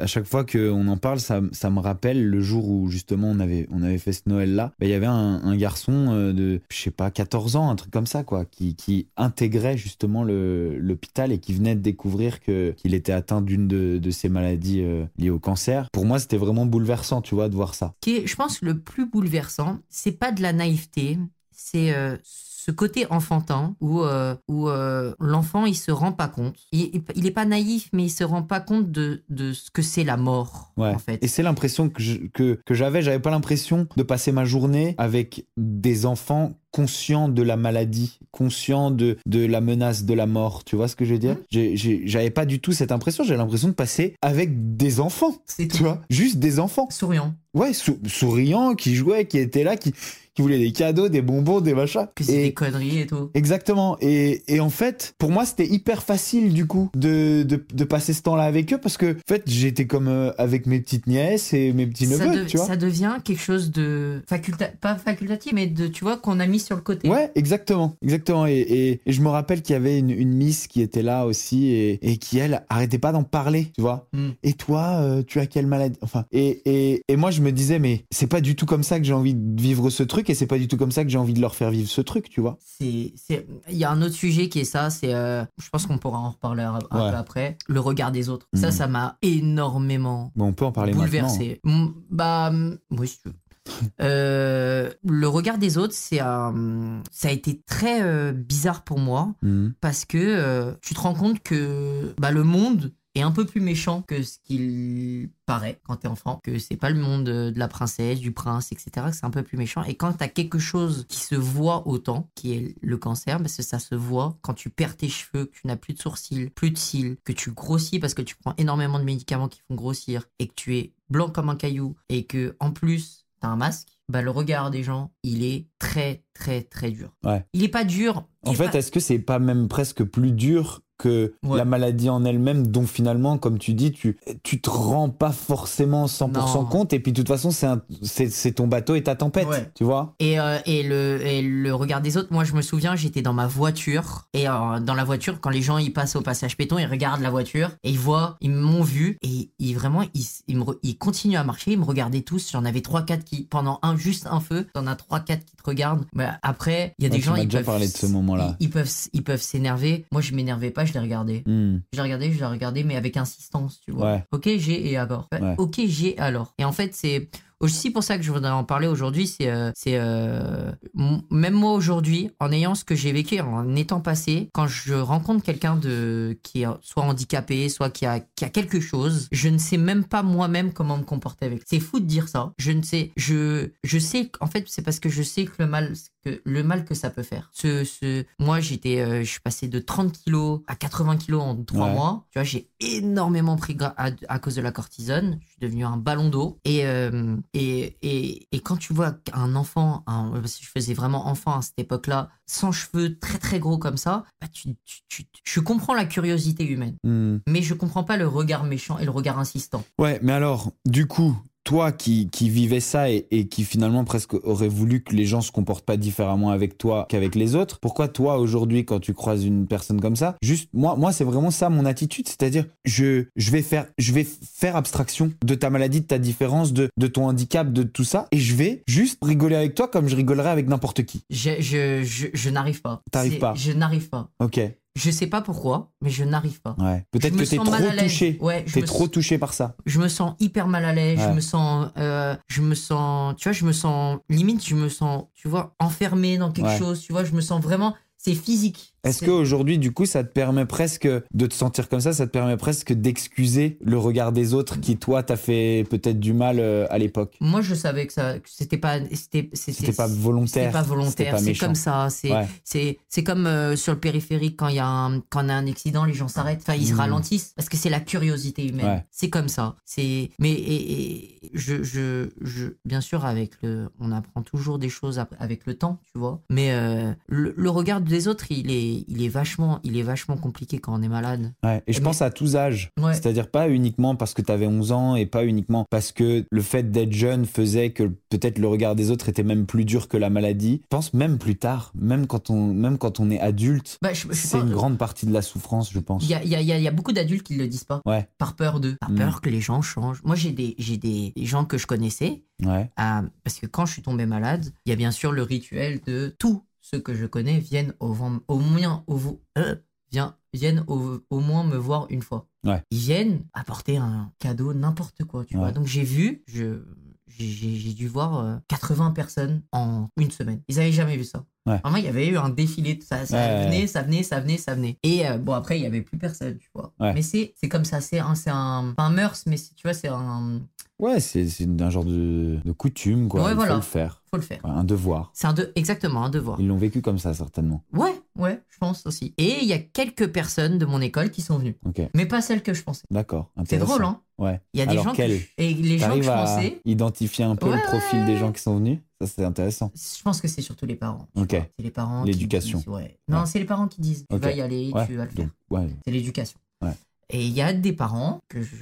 à chaque fois qu'on en parle, ça, ça me rappelle le jour où justement on avait, on avait fait ce Noël-là. Ben, Il y avait un, un garçon euh, de, je sais pas, 14 ans, un truc comme ça, quoi, qui, qui intégrait justement le- l'hôpital et qui venait de découvrir que- qu'il était atteint d'une de, de ces maladies euh, liées au cancer. Pour moi, c'était vraiment bouleversant, tu vois, de voir ça. qui est, je pense, le plus bouleversant, c'est pas de la naïveté, c'est euh, ce côté enfantin où, euh, où euh, l'enfant il se rend pas compte. Il, il est pas naïf, mais il se rend pas compte de, de ce que c'est la mort, Ouais. en fait. Et c'est l'impression que je- que, que j'avais. J'avais pas l'impression de passer ma journée avec des enfants conscients de la maladie, conscients de, de la menace de la mort. Tu vois ce que je veux dire? J'ai- J'avais pas du tout cette impression. J'avais l'impression de passer avec des enfants. C'est Tu tout. vois? Juste des enfants. Souriant. Ouais, sou- souriants, qui jouaient, qui étaient là, qui, qui voulaient des cadeaux, des bonbons, des machins. C'est Et- des conneries et tout. Exactement. Et, et en fait, pour moi, c'était hyper facile du coup de, de, de passer ce temps-là avec eux parce que en fait, j'étais comme euh, avec mes petites nièces et mes petits neveux, tu vois? ça devient quelque chose de faculta pas facultatif, mais de tu vois qu'on a mis sur le côté. Ouais, exactement, exactement. Et, et- et je me rappelle qu'il y avait une, une miss qui était là aussi et, et qui elle arrêtait pas d'en parler, tu vois. Mm. Et toi, euh, tu as quelle maladie? Enfin, et, et, et moi je me disais mais c'est pas du tout comme ça que j'ai envie de vivre ce truc et c'est pas du tout comme ça que j'ai envie de leur faire vivre ce truc, tu vois. C'est, c'est, il y a un autre sujet qui est ça, c'est, euh, je pense qu'on pourra en reparler un, Ouais. peu après, le regard des autres. Ça, Mhm. ça m'a énormément Bon, on peut en parler maintenant. bouleversé. Mm, Bah, oui, si tu veux. Euh, le regard des autres, c'est, euh, ça a été très euh, bizarre pour moi Mhm. parce que euh, tu te rends compte que bah, le monde est un peu plus méchant que ce qu'il paraît quand t'es enfant, que c'est pas le monde de la princesse, du prince, etc., que c'est un peu plus méchant. Et quand t'as quelque chose qui se voit autant, qui est le cancer, parce que ça se voit quand tu perds tes cheveux, que tu n'as plus de sourcils, plus de cils, que tu grossis parce que tu prends énormément de médicaments qui font grossir, et que tu es blanc comme un caillou, et que en plus t'as un masque, bah le regard des gens, il est très très très dur. Ouais. Il est pas dur. En fait, pas- est-ce que c'est pas même presque plus dur que Ouais. la maladie en elle-même, dont finalement, comme tu dis, tu, tu te rends pas forcément 100% Non. compte, et puis de toute façon, c'est ton bateau et ta tempête, Ouais. tu vois Et, euh, et, le, et le regard des autres, moi je me souviens, j'étais dans ma voiture. Et euh, dans la voiture, quand les gens ils passent au passage péton, ils regardent la voiture et ils voient, ils m'ont vu. Et ils, vraiment, ils, ils, me re- ils continuent à marcher, ils me regardaient tous. J'en avais 3-4 qui, pendant un, juste un feu, t'en as 3-4 qui te regardent. Bah, après, il y a Ouais, des gens, ils déjà peuvent, de ce. Ils, ils peuvent, ils peuvent s'énerver. Moi je m'énervais pas, je les regardais. Hmm. Je l'ai regardé, je l'ai regardé, mais avec insistance, tu vois. Ouais. Ok, j'ai et alors. Ouais. Ok, j'ai alors. Et en fait, c'est aussi pour ça que je voudrais en parler aujourd'hui. C'est, euh, c'est euh, même moi aujourd'hui, en ayant ce que j'ai vécu, en étant passé, quand je rencontre quelqu'un de qui est soit handicapé, soit qui a qui a quelque chose, je ne sais même pas moi-même comment me comporter avec. C'est fou de dire ça. Je ne sais, je je sais. En fait, c'est parce que je sais que le mal, que le mal que ça peut faire. Ce, ce, moi, j'étais, euh, je suis passé de 30 kilos à 80 kilos en 3 Ouais. mois. Tu vois, j'ai énormément pris à, à cause de la cortisone. Je suis devenu un ballon d'eau. Et, euh, et, et, et quand tu vois un enfant, un, parce que je faisais vraiment enfant à cette époque-là, sans cheveux, très très gros comme ça, bah, tu, tu, tu- je comprends la curiosité humaine. Hmm. Mais je comprends pas le regard méchant et le regard insistant. Ouais, mais alors, du coup, toi qui, qui vivais ça et, et qui finalement presque aurait voulu que les gens se comportent pas différemment avec toi qu'avec les autres, pourquoi toi aujourd'hui quand tu croises une personne comme ça, juste moi moi c'est vraiment ça mon attitude, c'est-à-dire je je vais faire je vais faire abstraction de ta maladie, de ta différence, de de ton handicap, de tout ça et je vais juste rigoler avec toi comme je rigolerais avec n'importe qui. Je, je, je, je n'arrive pas. T'arrives pas. Je n'arrive pas. OK. Je sais pas pourquoi, mais je n'arrive pas. Ouais. Peut-être que t'es trop mal à l'aise. touché. Ouais, T'es trop touché par ça. je me sens hyper mal à l'aise, Ouais. je me sens, euh, je me sens, tu vois, je me sens, limite, je me sens, tu vois, enfermé dans quelque Ouais. chose, tu vois, je me sens vraiment, c'est physique. Est-ce C'est- qu'aujourd'hui, du coup, ça te permet presque de te sentir comme ça, ça te permet presque d'excuser le regard des autres qui, toi, t'a fait peut-être du mal euh, à l'époque? Moi, je savais que ça, c'était pas, c'était, C'était pas volontaire. C'était pas volontaire, c'est comme ça. C'est Ouais. c'est c'est comme euh, sur le périphérique quand il y a un quand on a un accident, les gens s'arrêtent, enfin ils se Mhm. ralentissent parce que c'est la curiosité humaine. Ouais. C'est comme ça. C'est mais et, et je, je je bien sûr avec le on apprend toujours des choses avec le temps, tu vois. Mais euh, le, le regard des autres, il est est, il est vachement, il est vachement compliqué quand on est malade. Ouais, et je Mais- pense à tous âges. Ouais. C'est-à-dire pas uniquement parce que tu avais 11 ans et pas uniquement parce que le fait d'être jeune faisait que peut-être le regard des autres était même plus dur que la maladie. Je pense même plus tard, même quand on, même quand on est adulte, Bah, c'est une grande partie de la souffrance, je pense. Il y a, y a- y a- y a beaucoup d'adultes qui le disent pas. Ouais. Par peur d'eux. Par Mm. peur que les gens changent. Moi, j'ai des, j'ai des, des gens que je connaissais. Ouais. euh, parce que quand je suis tombé malade, il y a bien sûr le rituel de tous ceux que je connais viennent au, moins au, euh, vient- viennent au, au moins me voir une fois. Ouais. Ils viennent apporter un cadeau, n'importe quoi, tu Ouais. vois. Donc j'ai vu, je, j'ai, dû voir euh, 80 personnes en une semaine. Ils avaient jamais vu ça. Ouais. Vraiment, il y avait eu un défilé, ça, ça Ouais, venait, ouais. ça venait, ça venait, ça venait. Et euh, bon, après, il y avait plus personne, tu vois. Mais c'est, comme ça, c'est un, un, pas un mœurs, mais tu vois, c'est un, Ouais, c'est un genre de, de coutume, quoi. Ouais, Il voilà. faut le faire. faut le faire. Ouais, un devoir. C'est un de, exactement un devoir. Ils l'ont vécu comme ça, certainement. Ouais, ouais, je pense aussi. Et il y a quelques personnes de mon école qui sont venues. Mais pas celles que je pensais. d'accord. C'est drôle, hein Ouais. Il y a des Alors gens quelles qui... Et les gens que je à pensais, identifier un peu Ouais, le profil des gens qui sont venus? Ça, c'est intéressant. je pense que c'est surtout les parents. Ok. C'est les parents L'éducation. ouais. Non, c'est les parents qui disent, tu vas y aller, tu vas le faire. C'est l'éducation. Ouais. Et il y a des parents que je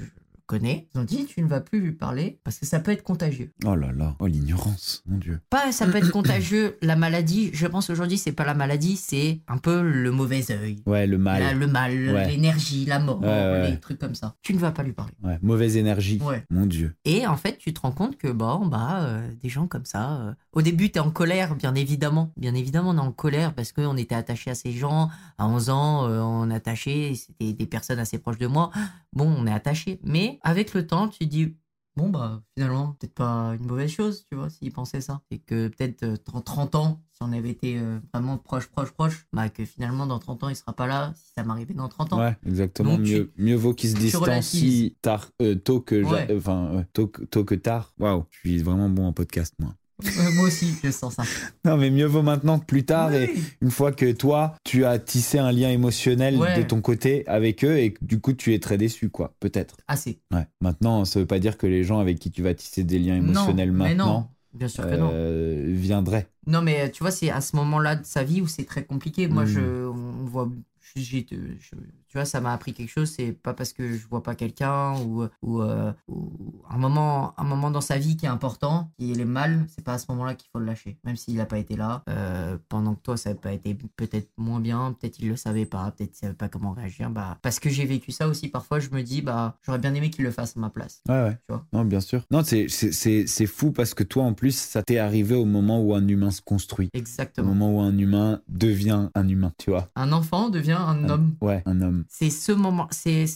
connais, ils ont dit, tu ne vas plus lui parler parce que ça peut être contagieux. Oh là là. Oh, l'ignorance, mon Dieu. Pas ça peut être contagieux, la maladie, je pense aujourd'hui, c'est pas la maladie, c'est un peu le mauvais œil. Ouais, le mal. La- le mal, Ouais. l'énergie, la mort, Ouais, les trucs comme ça. Tu ne vas pas lui parler. Ouais, mauvaise énergie. Ouais. Mon Dieu. Et en fait, tu te rends compte que bon, bah, euh, des gens comme ça. euh, au début, tu es en colère, bien évidemment. Bien évidemment, on est en colère parce qu'on était attaché à ces gens. À 11 ans, euh, on attaché. C'était des personnes assez proches de moi. Bon, on est attaché. Mais avec le temps, tu dis. Bon, bah, finalement, peut-être pas une mauvaise chose, tu vois, s'ils pensaient ça. C'est que peut-être euh, dans 30 ans, si on avait été euh, vraiment proche, proche, proche, bah, que finalement, dans 30 ans, il sera pas là, si ça m'arrivait dans 30 ans. Ouais, exactement. Donc, tu- mieux, mieux vaut qu'ils se relativises. tard, euh, tôt que, Ouais. euh, enfin, tôt, tôt que tard. Waouh, je suis vraiment bon en podcast, moi. Euh, moi aussi, je sens ça. Non, mais mieux vaut maintenant que plus tard. Et une fois que toi, tu as tissé un lien émotionnel Ouais. de ton côté avec eux et que du coup, tu es très déçu, quoi. Peut-être. Assez. Ouais. Maintenant, ça veut pas dire que les gens avec qui tu vas tisser des liens Non, émotionnels mais non. maintenant Bien sûr que non. euh, viendraient. Non, mais euh, tu vois, c'est à ce moment-là de sa vie où c'est très compliqué. Moi, Mm. je, on voit, j'ai, je- tu vois, ça m'a appris quelque chose. C'est pas parce que je vois pas quelqu'un ou, ou, euh, ou un moment, un moment dans sa vie qui est important, qui est mal. C'est pas à ce moment-là qu'il faut le lâcher, même s'il n'a pas été là. Euh, pendant que toi, ça n'a pas été peut-être moins bien, peut-être il le savait pas, peut-être il savait pas comment réagir. Bah, parce que j'ai vécu ça aussi. Parfois, je me dis, bah, j'aurais bien aimé qu'il le fasse à ma place. Ouais, ouais. Tu vois? Non, bien sûr. Non, c'est- fou parce que toi, en plus, ça t'est arrivé au moment où un humain se construit. Au Exactement. moment où un humain devient un humain, tu vois. Un enfant devient un Un- homme. Ouais, un homme. C'est ce moment, c'est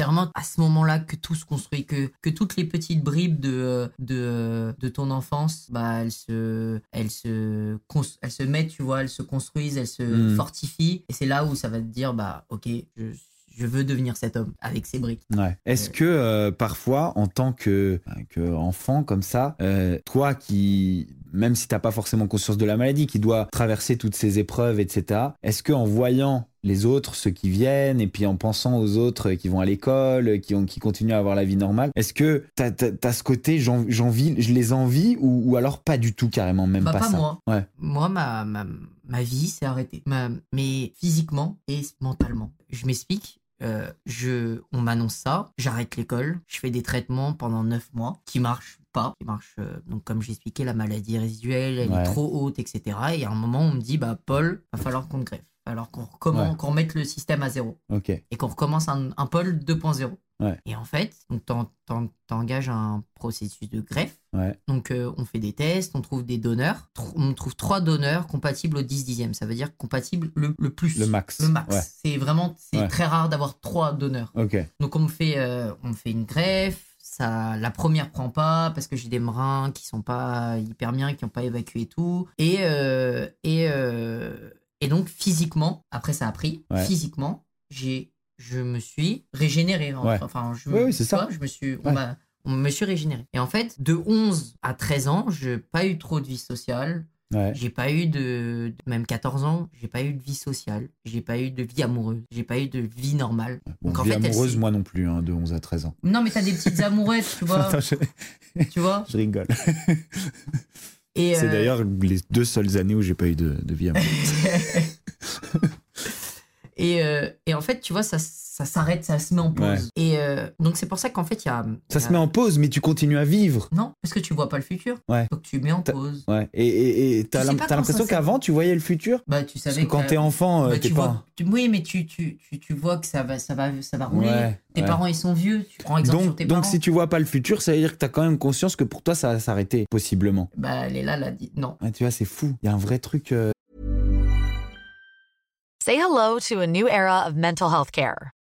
vraiment à ce moment-là que tout se construit, que que toutes les petites bribes de de de ton enfance, bah elles se elles se elles se mettent, tu vois, elles se construisent, elles se Mm. fortifient, et c'est là où ça va te dire bah ok, je je veux devenir cet homme avec ses briques. Ouais. Est-ce Ouais. que euh, parfois, en tant que, que enfant comme ça, euh, toi qui, même si t'as pas forcément conscience de la maladie, qui doit traverser toutes ces épreuves, etc. Est-ce que en voyant les autres, ceux qui viennent, et puis en pensant aux autres qui vont à l'école, qui, ont, qui continuent à avoir la vie normale, est-ce que t'as as, ce côté, j'en- j'envie, je les envie, ou, ou alors pas du tout carrément, même Bah, pas, pas ça? moi. Ouais. Moi, ma, ma, ma vie s'est arrêtée. Ma- mais physiquement et mentalement. Je m'explique. euh, je, on m'annonce ça, j'arrête l'école, je fais des traitements pendant 9 mois qui marchent pas, qui marchent, euh, donc comme j'expliquais, la maladie résiduelle, elle Ouais. est trop haute, etc. Et à un moment, on me dit, bah Paul, va falloir qu'on te greffe, alors qu'on recommence, Ouais. qu'on remette le système à zéro Ok. et qu'on recommence un, un Paul 2.0. Ouais. Et en fait, t'engages un processus de greffe. Ouais. Donc euh, on fait des tests, on trouve des donneurs. Tr- On trouve trois donneurs compatibles au 10 dixième. Ça veut dire compatible le, le plus. Le max. Le max. Ouais. C'est vraiment c'est très rare d'avoir trois donneurs. Ok. Donc on me fait, euh, on fait une greffe. Ça, la première prend pas parce que j'ai des reins qui sont pas hyper bien, qui n'ont pas évacué tout. Et, euh, et, euh, et donc physiquement, après ça a pris, Ouais. physiquement, j'ai, je me suis régénéré. Ouais. Enfin, je, Oui, me- oui, c'est ça. vois, Je me suis, on m'a- on me suis régénéré. Et en fait, de 11 à 13 ans, je n'ai pas eu trop de vie sociale. Ouais. J'ai pas eu de, même 14 ans, j'ai pas eu de vie sociale, j'ai pas eu de vie amoureuse, j'ai pas eu de vie normale. Bon, Donc, en vie fait, amoureuse, moi non plus, hein, de 11 à 13 ans. Non, mais t'as des petites [LAUGHS] amourettes, tu vois, Attends, je, tu vois. [LAUGHS] je rigole. [LAUGHS] C'est euh, d'ailleurs les deux seules années où j'ai pas eu de, de vie à moi. [LAUGHS] et, euh, et, en fait, tu vois, ça, ça s'arrête, ça se met en pause. Ouais. Et euh, donc, c'est pour ça qu'en fait, il y a. Ça y se met en pause, mais tu continues à vivre. Non, parce que tu vois pas le futur. Ouais. Donc, tu mets en pause. Ouais. Et et- et t'as l'impression qu'avant, tu voyais le futur? Bah, tu Parce savais que quand t'es enfant, euh, Bah, t'es tu pas. vois, tu- oui, mais tu, tu, tu, tu vois que ça va, ça va, ça va rouler. Ouais, tes ouais. parents, ils sont vieux. Tu prends exemple sur Donc, tes donc parents. si tu vois pas le futur, ça veut dire que t'as quand même conscience que pour toi, ça va s'arrêter, possiblement. Bah, elle est là, a dit non. Ouais, tu vois, c'est fou. Il y a un vrai truc. euh, Say hello to a new era of mental health care.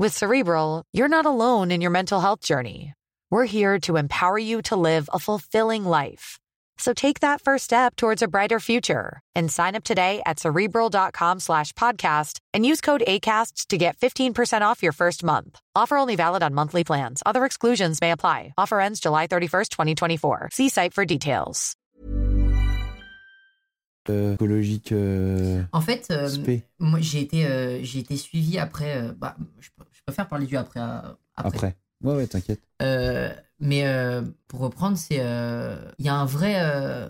With Cerebral, you're not alone in your mental health journey. We're here to empower you to live a fulfilling life. So take that first step towards a brighter future and sign up today at cerebral.com slash podcast and use code ACAST to get 15% off your first month. Offer only valid on monthly plans. Other exclusions may apply. Offer ends July 31st, 2024. See site for details. euh, psychologiques. euh, En fait, euh, moi, j'ai été, euh, j'ai été suivi après. euh, bah, je préfère parler du après. euh, après. Après. Ouais, ouais, t'inquiète. Euh, mais euh, pour reprendre, c'est euh, il y a un vrai,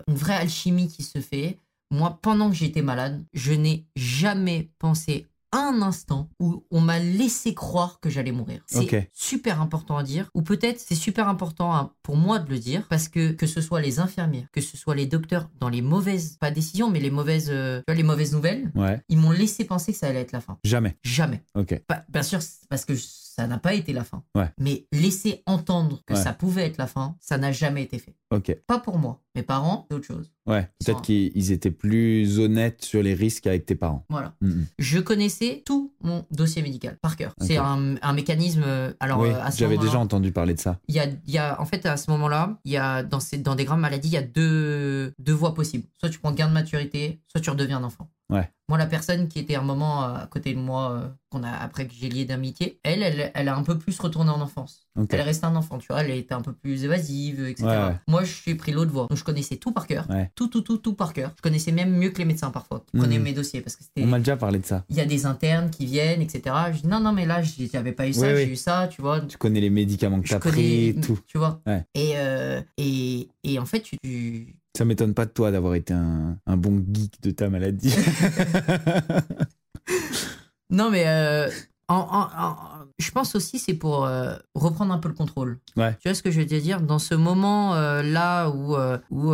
une vraie alchimie qui se fait. Moi, pendant que j'étais malade, je n'ai jamais pensé un instant où on m'a laissé croire que j'allais mourir. C'est super important à dire, ou peut-être c'est super important à- pour moi de le dire, parce que que ce soit les infirmières, que ce soit les docteurs, dans les mauvaises, pas décisions, mais les mauvaises, euh, tu vois, les mauvaises nouvelles, Ouais. ils m'ont laissé penser que ça allait être la fin. Jamais. Jamais. Ok. Bien sûr, parce que ça n'a pas été la fin. Ouais. Mais laisser entendre que Ouais. ça pouvait être la fin, ça n'a jamais été fait. Ok. Pas pour moi. Mes parents, c'est autre chose. Ouais. Peut-être qu'ils ils étaient plus honnêtes sur les risques avec tes parents. Voilà. Mhm. Je connaissais tout mon dossier médical par cœur. C'est un, un mécanisme. euh, Alors, oui, euh, à j'avais déjà entendu parler de ça. Il y a, y a, en fait, à ce moment-là, il y a, dans, ces, dans des grandes maladies, il y a deux, deux voies possibles. Soit tu prends gain de maturité, soit tu redeviens un enfant. Ouais. Moi, la personne qui était un moment euh, à côté de moi, qu'on a, après que j'ai lié d'amitié, elle, elle, elle a un peu plus retourné en enfance. Elle est restée un enfant, tu vois, elle était un peu plus évasive, etc. Ouais, ouais. Moi, j'ai pris l'autre voie. Donc, je connaissais tout par cœur. Tout, tout, tout, tout par cœur. Je connaissais même mieux que les médecins parfois, qui prenaient Mhm. mes dossiers. Parce que c'était On m'a déjà parlé de ça. il y a des internes qui viennent, etc. Je dis non, non, mais là, j'avais pas eu ça, Oui, j'ai oui. eu ça, tu vois. Tu connais les médicaments que Je t'as pris, tout. tu vois. Ouais. Et, euh, et, et en fait, tu, tu- Ça m'étonne pas de toi d'avoir été un, un bon geek de ta maladie. [LAUGHS] Non, mais euh, en, en- en- je pense aussi c'est pour euh, reprendre un peu le contrôle. Ouais. Tu vois ce que je veux te dire? Dans ce moment euh, là où, euh, où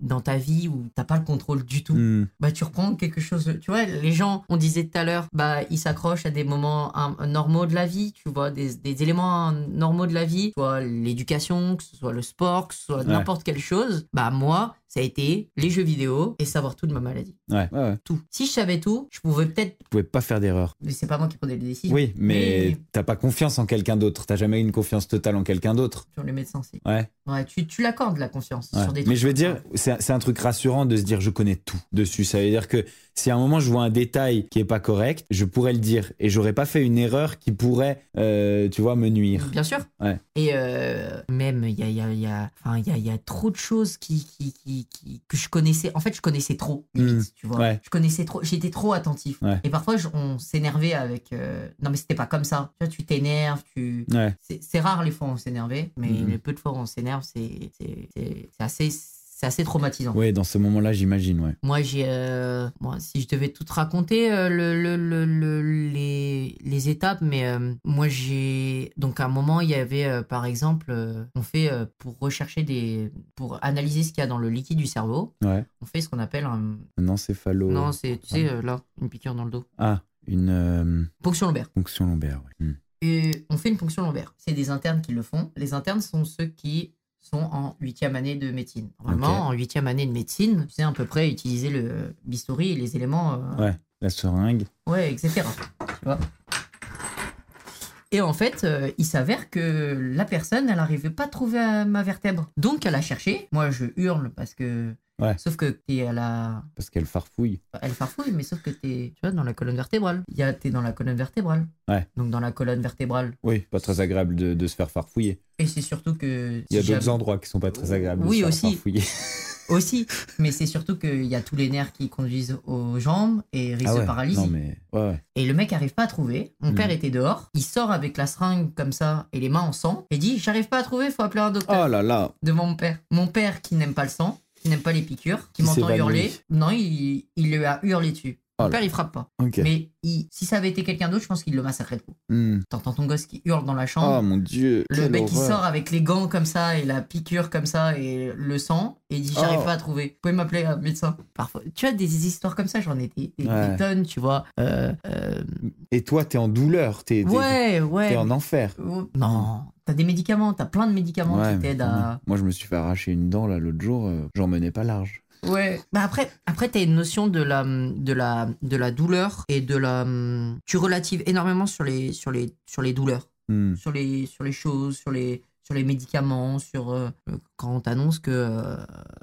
dans ta vie où t'as pas le contrôle du tout, Hmm. bah tu reprends quelque chose. Tu vois, les gens, on disait tout à l'heure, bah ils s'accrochent à des moments hein, normaux de la vie, tu vois, des, des éléments normaux de la vie, soit l'éducation, que ce soit le sport, que ce soit Ouais. n'importe quelle chose. Bah moi, ça a été les jeux vidéo et savoir tout de ma maladie. Ouais, ouais, ouais. Tout. Si je savais tout, je pouvais peut-être. Tu pouvais pas faire d'erreur. Mais c'est pas moi qui prenais les décisions. Oui, mais Mais- t'as pas confiance en quelqu'un d'autre. T'as jamais eu une confiance totale en quelqu'un d'autre. Sur les médecins, si. Ouais. Ouais, tu, tu l'accordes la confiance Ouais. sur des Mais trucs je veux dire, c'est un truc rassurant de se dire je connais tout dessus. Ça veut dire que si à un moment je vois un détail qui est pas correct, je pourrais le dire et j'aurais pas fait une erreur qui pourrait, euh, tu vois, me nuire. Bien sûr. Ouais. Et euh, même, il y a, y, a, y, a, y, a, il y a trop de choses qui, qui, qui, qui- que je connaissais. En fait, je connaissais trop, limite, Mm. tu vois. Ouais. Je connaissais trop, j'étais trop attentif. Ouais. Et parfois, je- on s'énervait avec. euh, Non, mais c'était pas comme ça. Tu vois, tu t'énerves, tu. Ouais. C'est rare les fois où on s'énervait, mais Mhm. les peu de fois où on s'énerve, c'est assez, c'est assez traumatisant. Ouais, dans ce moment-là, j'imagine, ouais. Moi, j'ai. euh, si je devais tout te raconter, euh, le, le, le, le- les, les étapes, mais euh, moi, j'ai. Donc, à un moment, il y avait, euh, par exemple, on fait pour rechercher des. Pour analyser ce qu'il y a dans le liquide du cerveau, Ouais. on fait ce qu'on appelle un. Un encéphalo. Non, c'est, tu sais, euh, là, une piqûre dans le dos. Ah, une Ponction lombaire. fonction lombaire, ouais. Hmm. Et on fait une ponction lombaire. C'est des internes qui le font. Les internes sont ceux qui sont en huitième année de médecine. Normalement, en huitième année de médecine, tu sais à peu près utiliser le bistouri et les éléments. euh, Ouais. La seringue. Ouais, etc. Tu vois et en fait, euh, il s'avère que la personne, elle n'arrivait pas à trouver ma vertèbre. Donc, elle a cherché. Moi, je hurle parce que Ouais. Sauf que t'es à la. Parce qu'elle farfouille. Elle farfouille, mais sauf que t'es, tu vois, dans la colonne vertébrale. A, t'es dans la colonne vertébrale. Ouais. Donc dans la colonne vertébrale. Oui, pas très agréable de, de se faire farfouiller. Et c'est surtout que. Il y a d'autres endroits qui sont pas très agréables de Oui, se faire aussi. farfouiller. [LAUGHS] Aussi. Mais c'est surtout qu'il y a tous les nerfs qui conduisent aux jambes et risque Ah de paralysie. Non, mais. Ouais, ouais. Et le mec arrive pas à trouver. Mon Mm. père était dehors. Il sort avec la seringue comme ça et les mains en sang. Et dit J'arrive pas à trouver, faut appeler un docteur. Oh là là. Devant mon père. Mon père qui n'aime pas le sang, qui n'aime pas les piqûres, qui m'entend hurler. Non, il, il lui a hurlé dessus. Mon père, il frappe pas. Mais il- si ça avait été quelqu'un d'autre, je pense qu'il le massacrait de coups. Hmm. T'entends ton gosse qui hurle dans la chambre. Oh mon dieu. Le mec qui sort avec les gants comme ça et la piqûre comme ça et le sang et il dit j'arrive Oh. pas à trouver. Vous pouvez m'appeler un médecin. Parfois, tu as des histoires comme ça, j'en ai des, des- des Ouais. tonnes, tu vois. Euh, euh, Et toi, t'es en douleur. T'es ouais, ouais. t'es en enfer. Oh, Non, t'as des médicaments, t'as plein de médicaments Ouais, qui t'aident à. Moi, je me suis fait arracher une dent là l'autre jour. euh, J'en menais pas large. Ouais. Bah après, après t'as une notion de la, de la, de la douleur et de la. Tu relatives énormément sur les, sur les, sur les douleurs. Hmm. sur les, sur les choses, sur les, sur les médicaments, sur euh, quand on t'annonce que euh,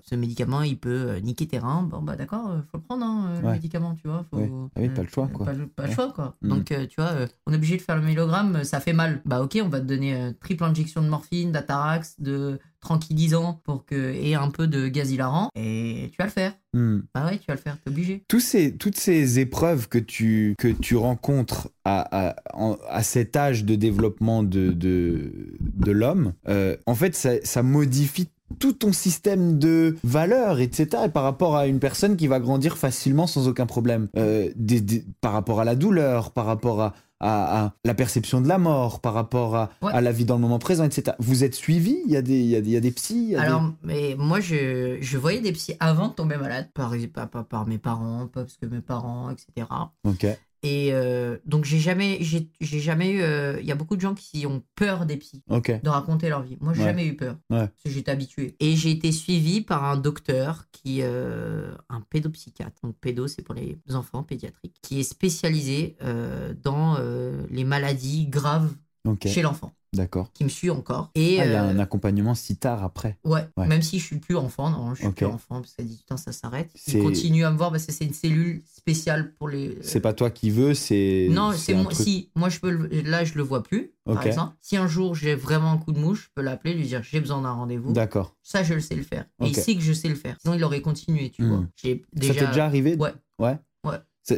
ce médicament il peut euh, niquer tes reins, bon bah d'accord, faut le prendre hein, le Ouais. médicament, tu vois. Faut, Ouais. Ah oui, pas le choix, quoi. Pas, le- choix quoi. Mm. Donc euh, tu vois, euh, on est obligé de faire le mélogramme, ça fait mal. Bah ok, on va te donner euh, triple injection de morphine, d'atarax, de tranquillisant pour que et un peu de gaz hilarant et tu vas le faire. Hmm. Bah ouais, tu vas le faire, t'es obligé. Tous ces, toutes ces épreuves que tu, que tu rencontres à, à, à cet âge de développement de, de, de l'homme, euh, en fait, ça, ça modifie tout ton système de valeurs, etc. Et par rapport à une personne qui va grandir facilement sans aucun problème. Euh, des- des- par rapport à la douleur, par rapport à, à, à la perception de la mort, par rapport à, Ouais. à la vie dans le moment présent, etc. Vous êtes suivi? Il y, a des- il y, a des- il y a des psys des- Alors, mais moi, je, je voyais des psys avant de tomber malade, par, pas par mes parents, pas parce que mes parents, etc. Ok. Et euh, donc, j'ai jamais, j'ai j'ai jamais eu. euh, Il y a beaucoup de gens qui ont peur des psys, Ok. de raconter leur vie. Moi, j'ai Ouais. jamais eu peur. Ouais. Parce que j'étais habitué. Et j'ai été suivi par un docteur qui. euh, un pédopsychiatre. Donc, pédo, c'est pour les enfants pédiatriques. Qui est spécialisé euh, dans euh, les maladies graves Ok. chez l'enfant. D'accord. Qui me suit encore. Et. Ah, il y a euh, un accompagnement si tard après. Ouais, Ouais. même si je suis plus enfant, non, je suis plus enfant parce qu'à 18 ans ça s'arrête. Il continue à me voir parce que c'est une cellule spéciale pour les. C'est pas toi qui veux, c'est. Non, c'est moi. truc- Si, moi je peux. le- Là, je le vois plus. Par exemple, si un jour j'ai vraiment un coup de mouche, je peux l'appeler, lui dire j'ai besoin d'un rendez-vous. D'accord. Ça, je le sais le faire. Et il sait que je sais le faire. Sinon, il aurait continué, tu Hmm. vois. J'ai Ça t'est déjà arrivé? Ouais. Ouais.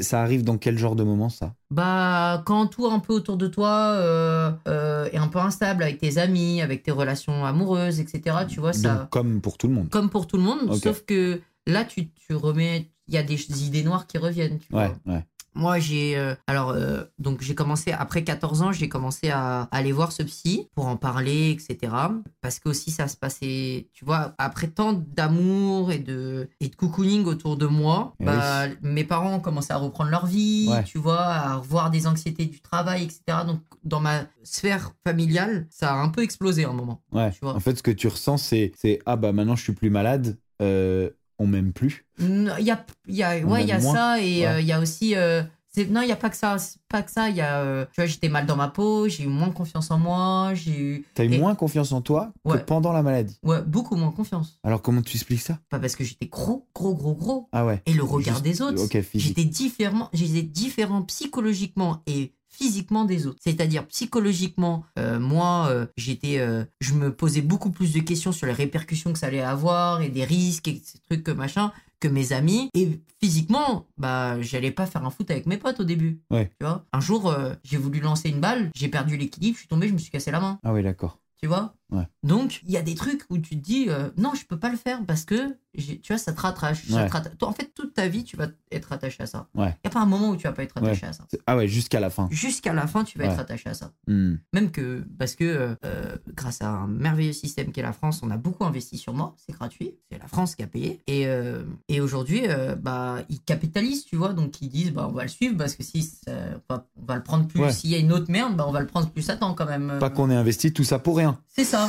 Ça, arrive dans quel genre de moment ça? Bah, quand tout un peu autour de toi euh, euh, est un peu instable avec tes amis, avec tes relations amoureuses, etc. Tu vois, ça. Donc, comme pour tout le monde. comme pour tout le monde, sauf que là, tu, tu remets, il y a des idées noires qui reviennent. Tu Ouais, vois. ouais. Moi, j'ai, euh, alors, euh, donc j'ai commencé après 14 ans, j'ai commencé à, à aller voir ce psy pour en parler, etc. Parce que aussi ça se passait, tu vois, après tant d'amour et de et de cocooning autour de moi, Eh bah, mes parents ont commencé à reprendre leur vie, Ouais. tu vois, à revoir des anxiétés du travail, etc. Donc dans ma sphère familiale, ça a un peu explosé à un moment. Ouais. Tu vois. En fait, ce que tu ressens, c'est c'est ah bah maintenant je suis plus malade, euh, on m'aime plus. Il y a, y a, ouais, y a moins. ça et Ouais. euh, il y a aussi. euh, c'est- non, il n'y a pas que ça. Pas que ça. Il y a, euh, tu vois, j'étais mal dans ma peau, j'ai eu moins confiance en moi, j'ai eu T'as eu Et- moins confiance en toi que pendant la maladie? ouais, beaucoup moins confiance. Alors comment tu expliques ça? Pas parce que j'étais gros, gros, gros, gros. Ah ouais. Et le regard Juste- des autres. J'étais différent, j'étais différent psychologiquement et physiquement des autres. C'est-à-dire psychologiquement, euh, moi, euh, j'étais, euh, je me posais beaucoup plus de questions sur les répercussions que ça allait avoir et des risques et ces trucs que machin que mes amis. Et physiquement, bah, j'allais pas faire un foot avec mes potes au début. Ouais. Tu vois? Un jour, j'ai voulu lancer une balle, j'ai perdu l'équilibre, je suis tombé, je me suis cassé la main. Ah oui, d'accord. Tu vois? Ouais. Donc, il y a des trucs où tu te dis, euh, non, je peux pas le faire parce que, tu vois, ça te rattache. ça te Toi, En fait, toute ta vie, tu vas être attaché à ça. Il Ouais. n'y a pas un moment où tu vas pas être attaché à ça. Ah ouais, jusqu'à la fin. Jusqu'à la fin, tu vas être attaché à ça. Hmm. Même que, parce que, euh, grâce à un merveilleux système qu'est la France, on a beaucoup investi sur moi. C'est gratuit. C'est la France qui a payé. Et, euh, et aujourd'hui, bah, ils capitalisent, tu vois. Donc, ils disent, bah, on va le suivre parce que si ça- on, va, on va le prendre plus. S'il y a une autre merde, bah, on va le prendre plus à temps quand même. Pas qu'on ait investi tout ça pour rien. C'est ça.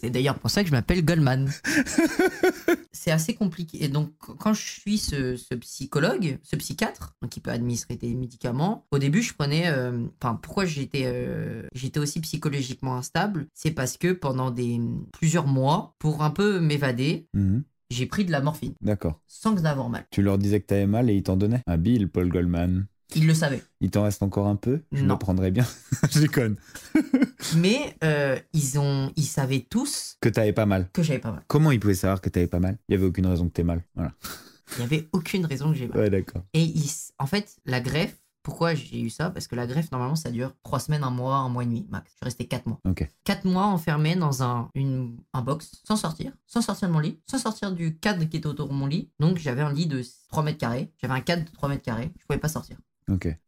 C'est d'ailleurs pour ça que je m'appelle Goldman. c'est assez compliqué. Et donc, quand je suis ce, ce psychologue, ce psychiatre, qui peut administrer des médicaments, au début, je prenais. euh, Enfin, pourquoi j'étais euh, j'étais aussi psychologiquement instable C'est parce que pendant des plusieurs mois, pour un peu m'évader, Mhm. j'ai pris de la morphine D'accord. sans que d'avoir mal. Tu leur disais que t'avais mal et ils t'en donnaient Un Bill, Paul Goldman. Ils le savaient. Il t'en reste encore un peu? Je Non. le prendrais bien. [LAUGHS] Je déconne. [LAUGHS] Mais euh, ils, ont, ils savaient tous Que t'avais pas mal. que j'avais pas mal. Comment ils pouvaient savoir que t'avais pas mal? Il y avait aucune raison que t'aies mal. Voilà. Il n'y avait aucune raison que j'ai mal. Ouais, d'accord. Et ils- en fait, la greffe, pourquoi j'ai eu ça? Parce que la greffe, normalement, ça dure trois semaines, un mois, un mois et demi, max. Je suis resté quatre mois. Ok. Quatre mois enfermé dans un, une, un box, sans sortir, sans sortir de mon lit, sans sortir du cadre qui était autour de mon lit. Donc, j'avais un lit de 3 mètres carrés. J'avais un cadre de 3 mètres carrés. Je pouvais pas sortir.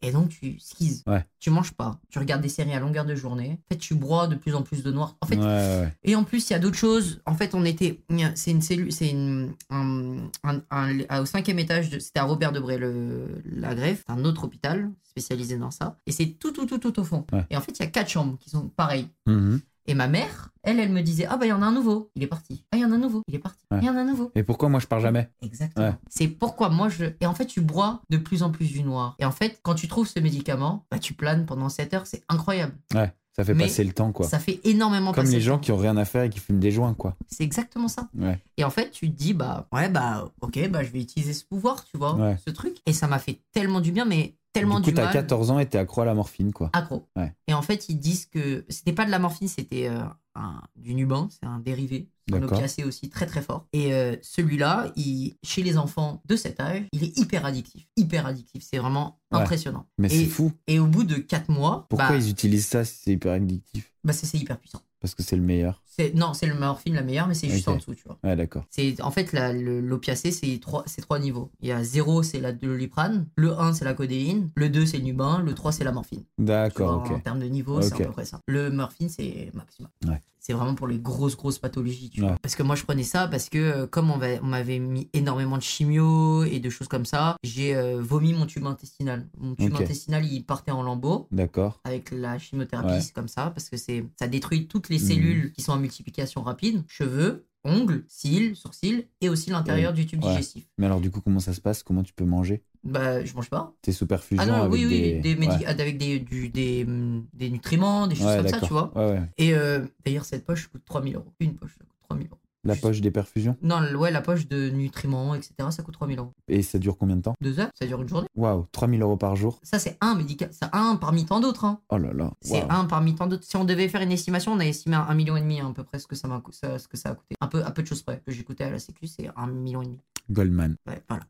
Et donc, tu skis. Ouais. Tu manges pas. Tu regardes des séries à longueur de journée. En fait, tu broies de plus en plus de noir. En fait, ouais, ouais, ouais. et en plus, il y a d'autres choses. En fait, on était. C'est une cellule. C'est une. Un, un- un- au cinquième étage, de- c'était à Robert Debré, le, la greffe. C'est un autre hôpital spécialisé dans ça. Et c'est tout, tout, tout, tout au fond. Et en fait, il y a quatre chambres qui sont pareilles. Mhm. Et ma mère, elle, elle me disait Ah, bah, il y en a un nouveau. Il est parti. Ah, il y en a un nouveau. Il est parti. Ouais. Il y en a un nouveau. Et pourquoi moi je pars jamais? Exactement. Ouais. C'est pourquoi moi je. Et en fait, tu broies de plus en plus du noir. Et en fait, quand tu trouves ce médicament, bah, tu planes pendant 7 heures. C'est incroyable. Ouais. Ça fait Mais passer le temps, quoi. Ça fait énormément Comme passer les le gens temps. qui ont rien à faire et qui fument des joints, quoi. C'est exactement ça. Ouais. Et en fait, tu te dis, bah, ouais, bah, ok, bah, je vais utiliser ce pouvoir, tu vois, Ouais. ce truc. Et ça m'a fait tellement du bien, mais tellement du coup, du mal. 14 ans et t'es accro à la morphine, quoi. Accro. Ouais. Et en fait, ils disent que c'était pas de la morphine, c'était euh, un- du Nuban, c'est un dérivé. C'est un opiacé aussi très très fort. Et euh, celui-là, il, chez les enfants de cet âge, il est hyper addictif. Hyper addictif. C'est vraiment Ouais. impressionnant. Mais c'est fou. et au bout de 4 mois, Pourquoi bah, ils utilisent ça si c'est hyper addictif? Bah, c'est hyper puissant. Parce que c'est le meilleur. Non, c'est le morphine la meilleure, mais c'est juste en dessous, tu vois. Ouais, d'accord. C'est en fait l'opiacé, c'est trois, trois niveaux. Il y a 0, c'est la doliprane, le 1, c'est la codéine, le 2, c'est le Nuban, le 3, c'est la morphine. D'accord, En ok. termes de niveau, c'est à peu près ça. Le morphine, c'est maximum. Ouais. C'est vraiment pour les grosses, grosses pathologies. Tu Ouais. vois. Parce que moi, je prenais ça parce que euh, comme on, va- on m'avait mis énormément de chimio et de choses comme ça, j'ai euh, vomi mon tube intestinal. Mon tube intestinal, il partait en lambeaux D'accord. avec la chimiothérapie, Ouais. c'est comme ça, parce que c'est ça détruit toutes les Mhm. cellules qui sont en multiplication rapide, cheveux, ongles, cils, sourcils, et aussi l'intérieur du tube Ouais. digestif. Mais alors, du coup, comment ça se passe? Comment tu peux manger? Bah, je mange pas. T'es sous perfusion Ah non, avec oui, oui, des... des, avec des, du- des, hum, des nutriments, des choses Ouais, comme ça, d'accord. tu vois. Ouais, ouais. Et euh, d'ailleurs, cette poche coûte 3000 euros. Une poche, ça coûte 3000 euros. La Juste- poche des perfusions? Non, le- ouais, la poche de nutriments, etc., ça coûte 3000 euros. Et ça dure combien de temps? Deux heures, ça dure une journée. Waouh, 3000 euros par jour? Ça, c'est un médicament, c'est un parmi tant d'autres. Hein. Oh là là. C'est waouh. un parmi tant d'autres. Si on devait faire une estimation, on a estimé à un million et demi à peu près ce que ça, m'a co- ça- ce que ça a coûté. Un peu, à peu de choses près. Que j'ai coûté à la Sécu, c'est un million et demi. Goldman. Ouais, voilà.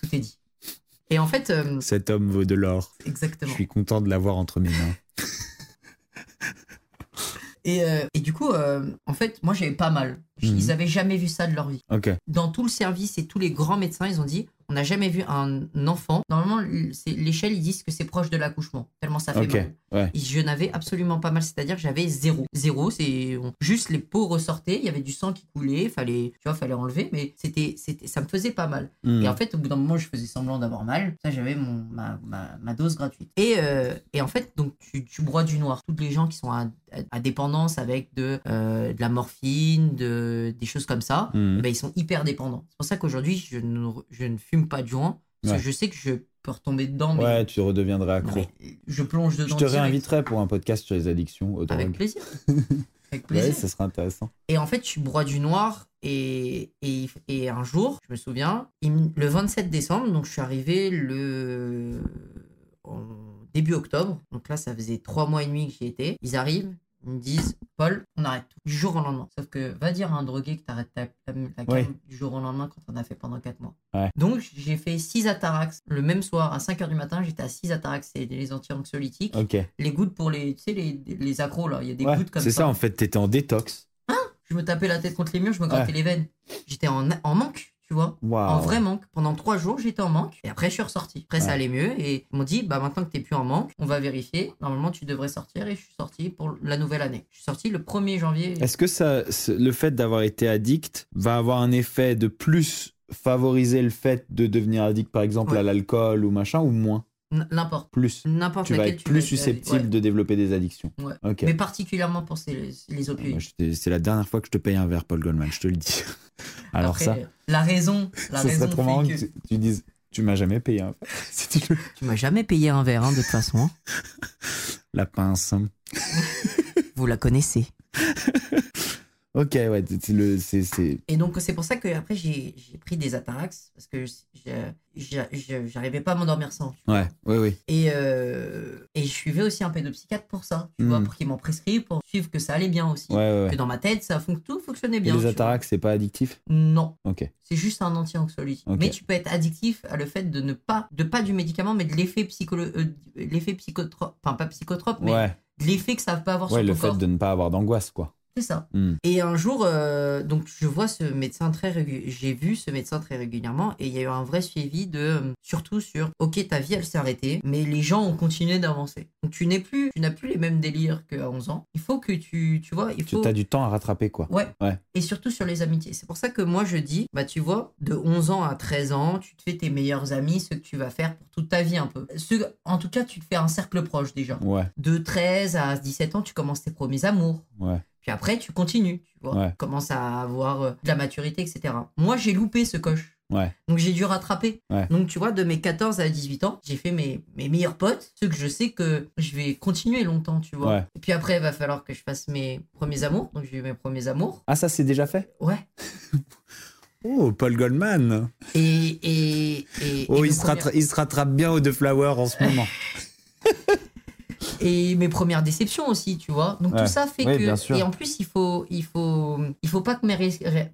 Tout est dit. Et en fait, euh, Cet homme vaut de l'or. Je exactement. suis content de l'avoir entre mes mains. [LAUGHS] Et, euh, et du coup, euh, en fait, moi, j'avais pas mal. Mhm. Ils avaient jamais vu ça de leur vie. Ok. Dans tout le service et tous les grands médecins, ils ont dit on n'a jamais vu un enfant. Normalement, l'échelle, ils disent que c'est proche de l'accouchement, tellement ça fait mal. Ouais. Et je n'avais absolument pas mal, c'est-à-dire que j'avais zéro. Zéro, c'est juste les peaux ressortaient, il y avait du sang qui coulait, fallait, tu vois, fallait enlever, mais c'était, c'était, ça me faisait pas mal. Hmm. Et en fait, au bout d'un moment, je faisais semblant d'avoir mal. Ça, j'avais mon, ma, ma, ma dose gratuite. Et, euh, et en fait, donc, tu, tu broies du noir. Toutes les gens qui sont à, à- dépendance avec de, euh, de la morphine, de, des choses comme ça, ben, ils sont hyper dépendants. C'est pour ça qu'aujourd'hui, je ne, je ne fume pas de joint. Parce Ouais. que je sais que je peux retomber dedans. Mais, Ouais, tu redeviendrais accro. je plonge dedans. Je te réinviterai pour un podcast sur les addictions aux Avec plaisir. [LAUGHS] Avec Ouais, plaisir. ça serait intéressant. Et en fait, tu broies du noir. Et, et, et un jour, je me souviens, il le 27 décembre, donc je suis arrivé le en début octobre. Donc là, ça faisait trois mois et demi que j'y étais. Ils arrivent, ils me disent Paul, on arrête tout du jour au lendemain. Sauf que va dire à un drogué que t'arrêtes ta, gamme Ouais. du jour au lendemain quand on a fait pendant 4 mois. Ouais. Donc j'ai fait 6 atarax. Le même soir, à 5h du matin, j'étais à 6 atarax. C'est les anti-anxiolytiques. Les gouttes pour les, tu sais, les, les accros, là. Il y a des Ouais, gouttes comme c'est ça. ça en fait, t'étais en détox. Je me tapais la tête contre les murs, je me grattais les veines. J'étais en, en manque, tu vois? En vrai manque. Pendant trois jours, j'étais en manque. Et après, je suis ressorti. Après, ça allait mieux. Et ils m'ont dit, bah maintenant que t'es plus en manque, on va vérifier. Normalement, tu devrais sortir. Et je suis sorti pour la nouvelle année. Je suis sorti le 1er janvier. Est-ce que ça, le fait d'avoir été addict va avoir un effet de plus favoriser le fait de devenir addict, par exemple, Ouais. à l'alcool ou machin, ou moins? N'importe. Plus. N'importe Tu vas être plus susceptible ouais. de développer des addictions. Ouais. Mais particulièrement pour ces, les opioïdes. Je t'ai- C'est la dernière fois que je te paye un verre, Paul Goldman, je te le dis. [LAUGHS] Alors Après, ça, La raison. La ça raison serait trop marrant que, que- tu, tu dises, tu m'as jamais payé un verre. [LAUGHS] Si tu veux. Tu m'as jamais payé un verre, hein, de toute façon. hein. La pince. Vous la connaissez. [LAUGHS] Ok, ouais, c'est le, c'est, c'est- Et donc, c'est pour ça que après j'ai j'ai pris des Atarax parce que j'arrivais pas à m'endormir sans. ouais, ouais, oui. Et, euh, et je suivais aussi un pédopsychiatre pour ça, tu Mm. vois, pour qu'il m'en prescrit, pour suivre que ça allait bien aussi. Ouais, ouais, ouais. Que dans ma tête, ça fon- tout fonctionnait Et bien. les tu vois. atarax, c'est pas addictif? Non, Ok. c'est juste un anti-anxiolytique. Ok. Mais tu peux être addictif à le fait de ne pas, de pas du médicament, mais de l'effet psycholo, euh, l'effet psychotrope, enfin pas psychotrope, mais Ouais, de l'effet que ça peut avoir ouais, sur le ton fait corps. de ne pas avoir d'angoisse, quoi. C'est ça. Hmm. Et un jour, euh, donc je vois ce médecin très régu- j'ai vu ce médecin très régulièrement et il y a eu un vrai suivi de euh, surtout sur OK ta vie elle s'est arrêtée mais les gens ont continué d'avancer. Donc tu n'es plus tu n'as plus les mêmes délires qu'à 11 ans. Il faut que tu tu vois, il Tu faut as du temps à rattraper, quoi. Ouais. Ouais. Et surtout sur les amitiés. C'est pour ça que moi je dis, bah tu vois, de 11 ans à 13 ans, tu te fais tes meilleurs amis, ceux que tu vas faire pour toute ta vie un peu. Ceux, en tout cas, tu te fais un cercle proche déjà. Ouais, De 13 à 17 ans, tu commences tes premiers amours. ouais. Puis après, tu continues, tu vois. Ouais. Tu commences à avoir euh, de la maturité, etc. Moi, j'ai loupé ce coche. Ouais. Donc, j'ai dû rattraper. Ouais. Donc, tu vois, de mes 14 à 18 ans, j'ai fait mes, mes meilleurs potes, ceux que je sais que je vais continuer longtemps, tu vois. Ouais. Et puis après, il va falloir que je fasse mes premiers amours. Donc, j'ai eu mes premiers amours. Ah, ça, c'est déjà fait? Ouais. [LAUGHS] Oh, Paul Goldman Et. et, et Oh, et il se, il se rattrape bien au The Flower en ce moment. [LAUGHS] et mes premières déceptions aussi, tu vois. Donc Ouais. tout ça fait Oui, que et en plus il faut il faut il faut pas que mes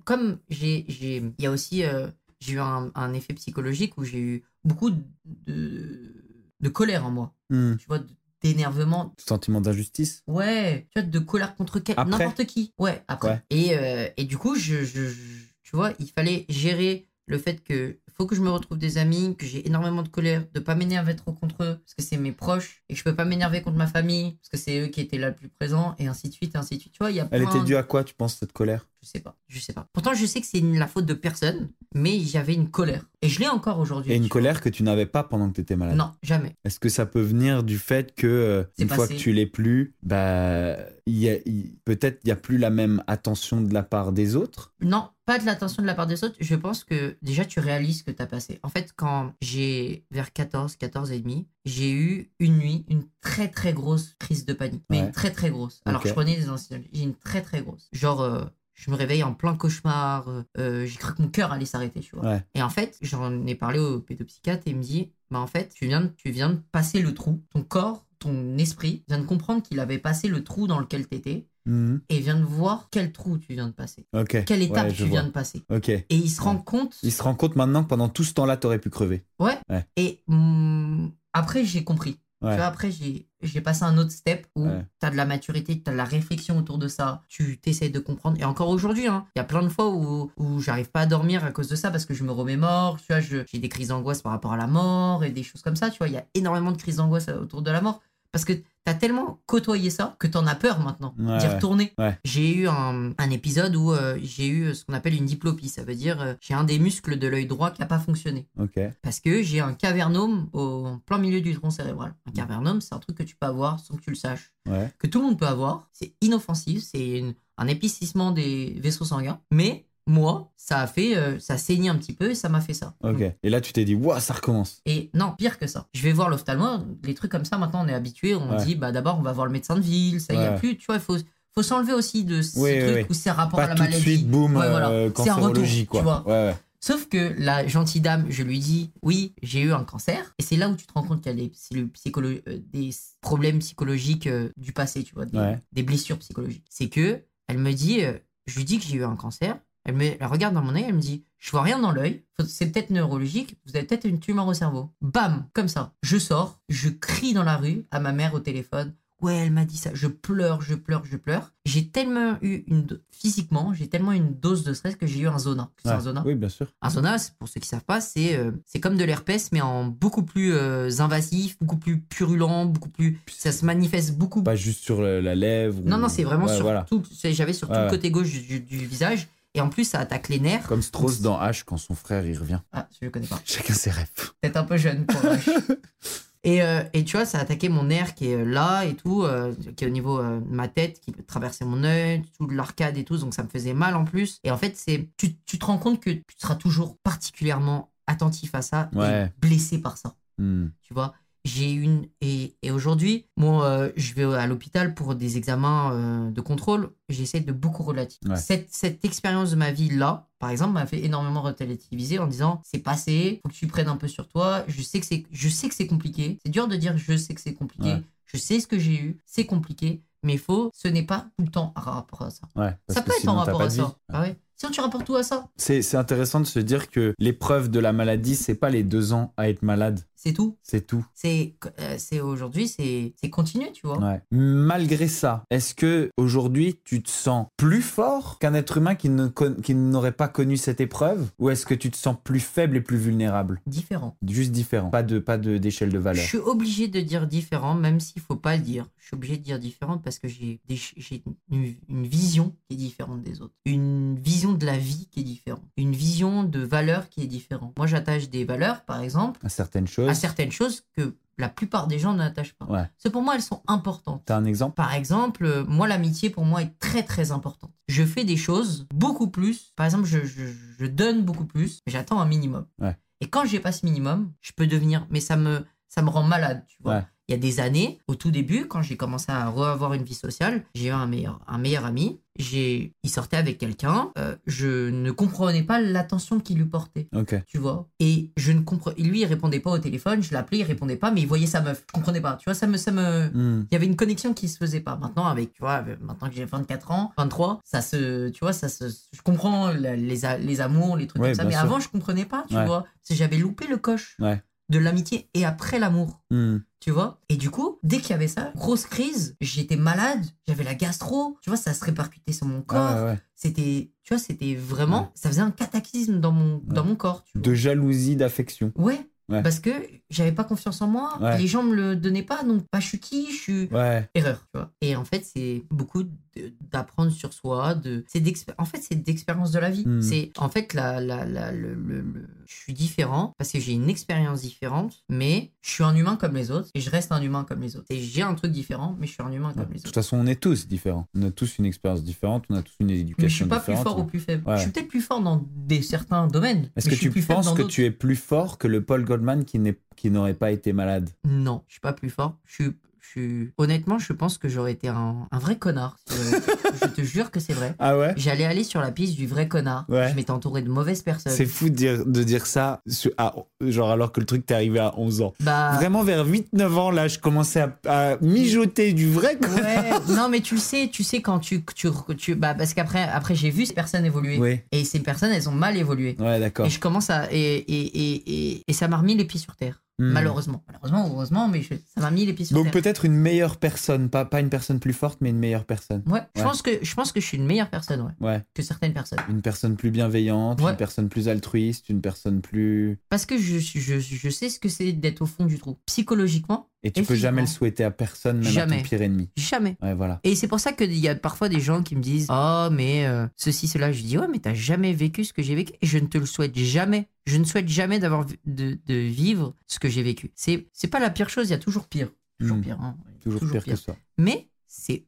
comme j'ai j'ai il y a aussi euh, j'ai eu un, un effet psychologique où j'ai eu beaucoup de, de de colère en moi, Hmm. tu vois, d'énervement. Sentiment d'injustice Ouais, tu vois, de colère contre n'importe qui. Ouais, après. Ouais. Et, euh, et du coup, je, je, je- tu vois, il fallait gérer le fait que faut que je me retrouve des amis, que j'ai énormément de colère, de pas m'énerver trop contre eux, parce que c'est mes proches, et que je peux pas m'énerver contre ma famille, parce que c'est eux qui étaient là le plus présents, et ainsi de suite, et ainsi de suite. Tu vois, il y a Elle plein était due à quoi, tu penses, cette colère? Je sais pas, je sais pas. Pourtant, je sais que c'est la faute de personne, mais j'avais une colère. Et je l'ai encore aujourd'hui. Et une colère que tu n'avais pas pendant que tu étais malade Non, jamais. Est-ce que ça peut venir du fait que euh, une fois que tu l'es plus, bah y a- peut-être il y a plus la même attention de la part des autres? Non, pas de l'attention de la part des autres. Je pense que déjà tu réalises ce que tu as passé. En fait, quand j'ai vers 14, 14 et demi, j'ai eu une nuit une très très grosse crise de panique. Mais Ouais. une très très grosse. Alors je prenais des anxiolytiques, j'ai une très très grosse. Genre euh, je me réveille en plein cauchemar, euh, euh, j'ai cru que mon cœur allait s'arrêter, tu vois. Ouais. Et en fait, j'en ai parlé au pédopsychiatre et il me dit bah en fait, tu viens de, tu viens de passer le trou. Ton corps, ton esprit vient de comprendre qu'il avait passé le trou dans lequel t'étais Mhm. et vient de voir quel trou tu viens de passer. Ok. Quelle étape Ouais, tu viens vois. de passer. Et il se rend compte. Il se rend compte maintenant que pendant tout ce temps-là, t'aurais pu crever. Ouais. Ouais. Et hum, après, j'ai compris. Ouais. Tu vois, après, j'ai j'ai passé un autre step où Ouais. tu as de la maturité, tu as de la réflexion autour de ça, tu t'essayes de comprendre. Et encore aujourd'hui, hein, il y a plein de fois où, où j'arrive pas à dormir à cause de ça parce que je me remémore. Tu vois, j'ai des crises d'angoisse par rapport à la mort et des choses comme ça. Tu vois, il y a énormément de crises d'angoisse euh, autour de la mort. Parce que tu as tellement côtoyé ça que tu en as peur maintenant Ouais, d'y retourner. Ouais. J'ai eu un, un épisode où euh, j'ai eu ce qu'on appelle une diplopie. Ça veut dire euh, j'ai un des muscles de l'œil droit qui n'a pas fonctionné. Parce que j'ai un cavernome au en plein milieu du tronc cérébral. Un cavernome, c'est un truc que tu peux avoir sans que tu le saches. Ouais. Que tout le monde peut avoir. C'est inoffensif. C'est un épicissement des vaisseaux sanguins. Mais moi, ça a fait. euh, ça a saigné un petit peu et ça m'a fait ça. Ok. Et là, tu t'es dit, waouh, ça recommence. Et non, pire que ça. Je vais voir l'ophtalmo. Les trucs comme ça, maintenant, on est habitué. On Ouais. dit, bah d'abord, on va voir le médecin de ville. Ça y a plus. Tu vois, il faut. Faut s'enlever aussi de ce Oui, oui, truc oui. où c'est rapport à la tout de maladie. suite, boum, Ouais, voilà. euh, C'est un retour, quoi. tu vois. Ouais, ouais. Sauf que la gentille dame, je lui dis oui, j'ai eu un cancer. Et c'est là où tu te rends compte qu'il y a des, psycholo- euh, des problèmes psychologiques du passé, tu vois, des, des blessures psychologiques. C'est que elle me dit, je lui dis que j'ai eu un cancer. Elle me elle regarde dans mon œil, elle me dit, je vois rien dans l'œil. C'est peut-être neurologique. Vous avez peut-être une tumeur au cerveau. Bam, comme ça. Je sors, je crie dans la rue à ma mère au téléphone. Ouais, elle m'a dit ça. Je pleure, je pleure, je pleure. J'ai tellement eu une do- physiquement, j'ai tellement eu une dose de stress que j'ai eu un zona. C'est Ouais. un zona. Oui, bien sûr. Un c'est- pour ceux qui savent pas, c'est euh, c'est comme de l'herpès, mais en beaucoup plus euh, invasif, beaucoup plus purulent, beaucoup plus. Ça se manifeste beaucoup. Pas juste sur la lèvre. non, ou- non, c'est vraiment Ouais, sur voilà. tout. J'avais sur tout le côté gauche du visage, et en plus, ça attaque les nerfs. Comme Strauss dans H quand son frère il revient. Ah, je le connais pas. Chacun ses rêves. Peut-être un peu jeune pour H. [LAUGHS] Et, euh, et tu vois, ça a attaqué mon nerf qui est euh, là et tout, euh, qui est au niveau euh, de ma tête, qui traversait mon œil, tout l'arcade et tout, donc ça me faisait mal en plus. Et en fait, c'est tu, tu te rends compte que tu seras toujours particulièrement attentif à ça Ouais. et blessé par ça. Hmm. tu vois? J'ai une et, et aujourd'hui, moi, euh, je vais à l'hôpital pour des examens euh, de contrôle. J'essaie de beaucoup relativiser. Ouais. Cette, cette expérience de ma vie là, par exemple, m'a fait énormément relativiser en disant c'est passé, faut que tu prennes un peu sur toi. Je sais que c'est, je sais que c'est compliqué. C'est dur de dire je sais que c'est compliqué. Ouais. Je sais ce que j'ai eu, c'est compliqué, mais faut, ce n'est pas tout le temps en rapport à ça. Ouais, ça peut être en rapport à ça. Ah ouais. Sinon, tu rapportes tout à ça. C'est c'est intéressant de se dire que l'épreuve de la maladie, c'est pas les deux ans à être malade, C'est tout. c'est tout. C'est, euh, aujourd'hui, c'est, continu, tu vois. Ouais. Malgré ça, est-ce que aujourd'hui tu te sens plus fort qu'un être humain qui ne n'aurait pas connu cette épreuve, ou est-ce que tu te sens plus faible et plus vulnérable? Différent. Juste différent, pas de pas de d'échelle de Je valeur. suis obligé de dire différent, même s'il faut pas le dire. Je suis obligé de dire différent parce que j'ai une, une vision qui est différente des autres. Une vision de la vie qui est différente. Une vision de valeur qui est différente. Moi, j'attache des valeurs, par exemple, À certaines choses. À certaines choses que la plupart des gens n'attachent pas. Ouais. C'est pour moi, elles sont importantes. T'as un exemple? Par exemple, euh, moi, l'amitié, pour moi, est très, très importante. Je fais des choses beaucoup plus. Par exemple, je, je- je donne beaucoup plus, mais j'attends un minimum. Ouais. Et quand j'ai pas ce minimum, je peux devenir... Mais ça me, ça me rend malade, tu vois. Ouais. Il y a des années, au tout début, quand j'ai commencé à avoir une vie sociale, j'ai eu un meilleur, un meilleur ami. J'ai, il sortait avec quelqu'un. euh, je ne comprenais pas l'attention qu'il lui portait Ok. tu vois? Et je ne. Lui, il répondait pas au téléphone. Je l'appelais, il répondait pas, mais il voyait sa meuf. Je comprenais pas. Tu vois, ça me, ça me. Hmm. Il y avait une connexion qui se faisait pas. Maintenant, avec, tu vois, maintenant que j'ai 24 ans, 23, ça se, tu vois, ça se, je comprends les, les amours, les trucs Ouais, comme ça. Mais sûr. avant, je comprenais pas, tu Ouais. vois. J'avais loupé le coche Ouais. De l'amitié et après l'amour. Hmm. Tu vois? Et du coup, dès qu'il y avait ça, grosse crise, j'étais malade, j'avais la gastro, tu vois, ça se répercutait sur mon corps. Ah, ouais, ouais. C'était, tu vois, c'était vraiment, ça faisait un cataclysme dans mon, dans mon corps. Tu vois. De jalousie, d'affection. Ouais. Ouais. Parce que j'avais pas confiance en moi, Ouais. les gens me le donnaient pas, donc bah, je suis qui, je suis Ouais. erreur, tu vois. Et en fait, c'est beaucoup d'apprendre sur soi, de c'est en fait, c'est d'expérience de la vie. Hmm. C'est en fait la, la, la- le, le- le- je suis différent parce que j'ai une expérience différente, mais je suis un humain comme les autres et je reste un humain comme les autres. Et j'ai un truc différent, mais je suis un humain Ouais. comme De les toute autres. façon, on est tous différents. On a tous une expérience différente, on a tous une Mais je éducation suis pas plus différente. fort ou plus faible. Ouais. Je suis peut-être plus fort dans des certains domaines. Est-ce que je tu penses que tu es plus fort que le Paul Goldman qui n'est qui n'aurait pas été malade? Non, je suis pas plus fort. Je suis, je. Honnêtement, je pense que j'aurais été un, un vrai connard. j'avais- [LAUGHS] je te jure que c'est vrai. Ah ouais? J'allais aller sur la piste du vrai connard. Ouais. Je m'étais entouré de mauvaises personnes. C'est fou de dire, de dire ça, sur- genre alors que le truc t'est arrivé à 11 ans. Bah, Vraiment vers 8-9 ans, là, je commençais à, à mijoter du vrai quoi. ouais. [LAUGHS] non, mais tu le sais, tu sais quand tu, tu, tu bah parce qu'après, après j'ai vu ces personnes évoluer. Oui, Et ces personnes, elles ont mal évolué. ouais, d'accord. Et je commence à et et, et, et, et ça m'a remis les pieds sur terre. Hmm. Malheureusement, malheureusement, heureusement, mais je- ça m'a mis les pieds sur Donc peut-être une meilleure personne, pas, pas une personne plus forte, mais une meilleure personne. Ouais, je pense que je pense que je suis une meilleure personne, ouais, Ouais, que certaines personnes. une personne plus bienveillante, Ouais. une personne plus altruiste, une personne plus... Parce que je, je, je sais ce que c'est d'être au fond du trou. Psychologiquement, Et tu peux jamais le souhaiter à personne, même à ton pire ennemi. jamais. Ouais, voilà. Et c'est pour ça qu'il y a parfois des gens qui me disent Oh, mais euh, ceci, cela. Je dis Ouais, mais t'as jamais vécu ce que j'ai vécu. Et je ne te le souhaite jamais. Je ne souhaite jamais d'avoir de, de vivre ce que j'ai vécu. C'est c'est pas la pire chose, il y a toujours pire. Toujours Hmm. pire. hein. Toujours, pire, que ça. Mais c'est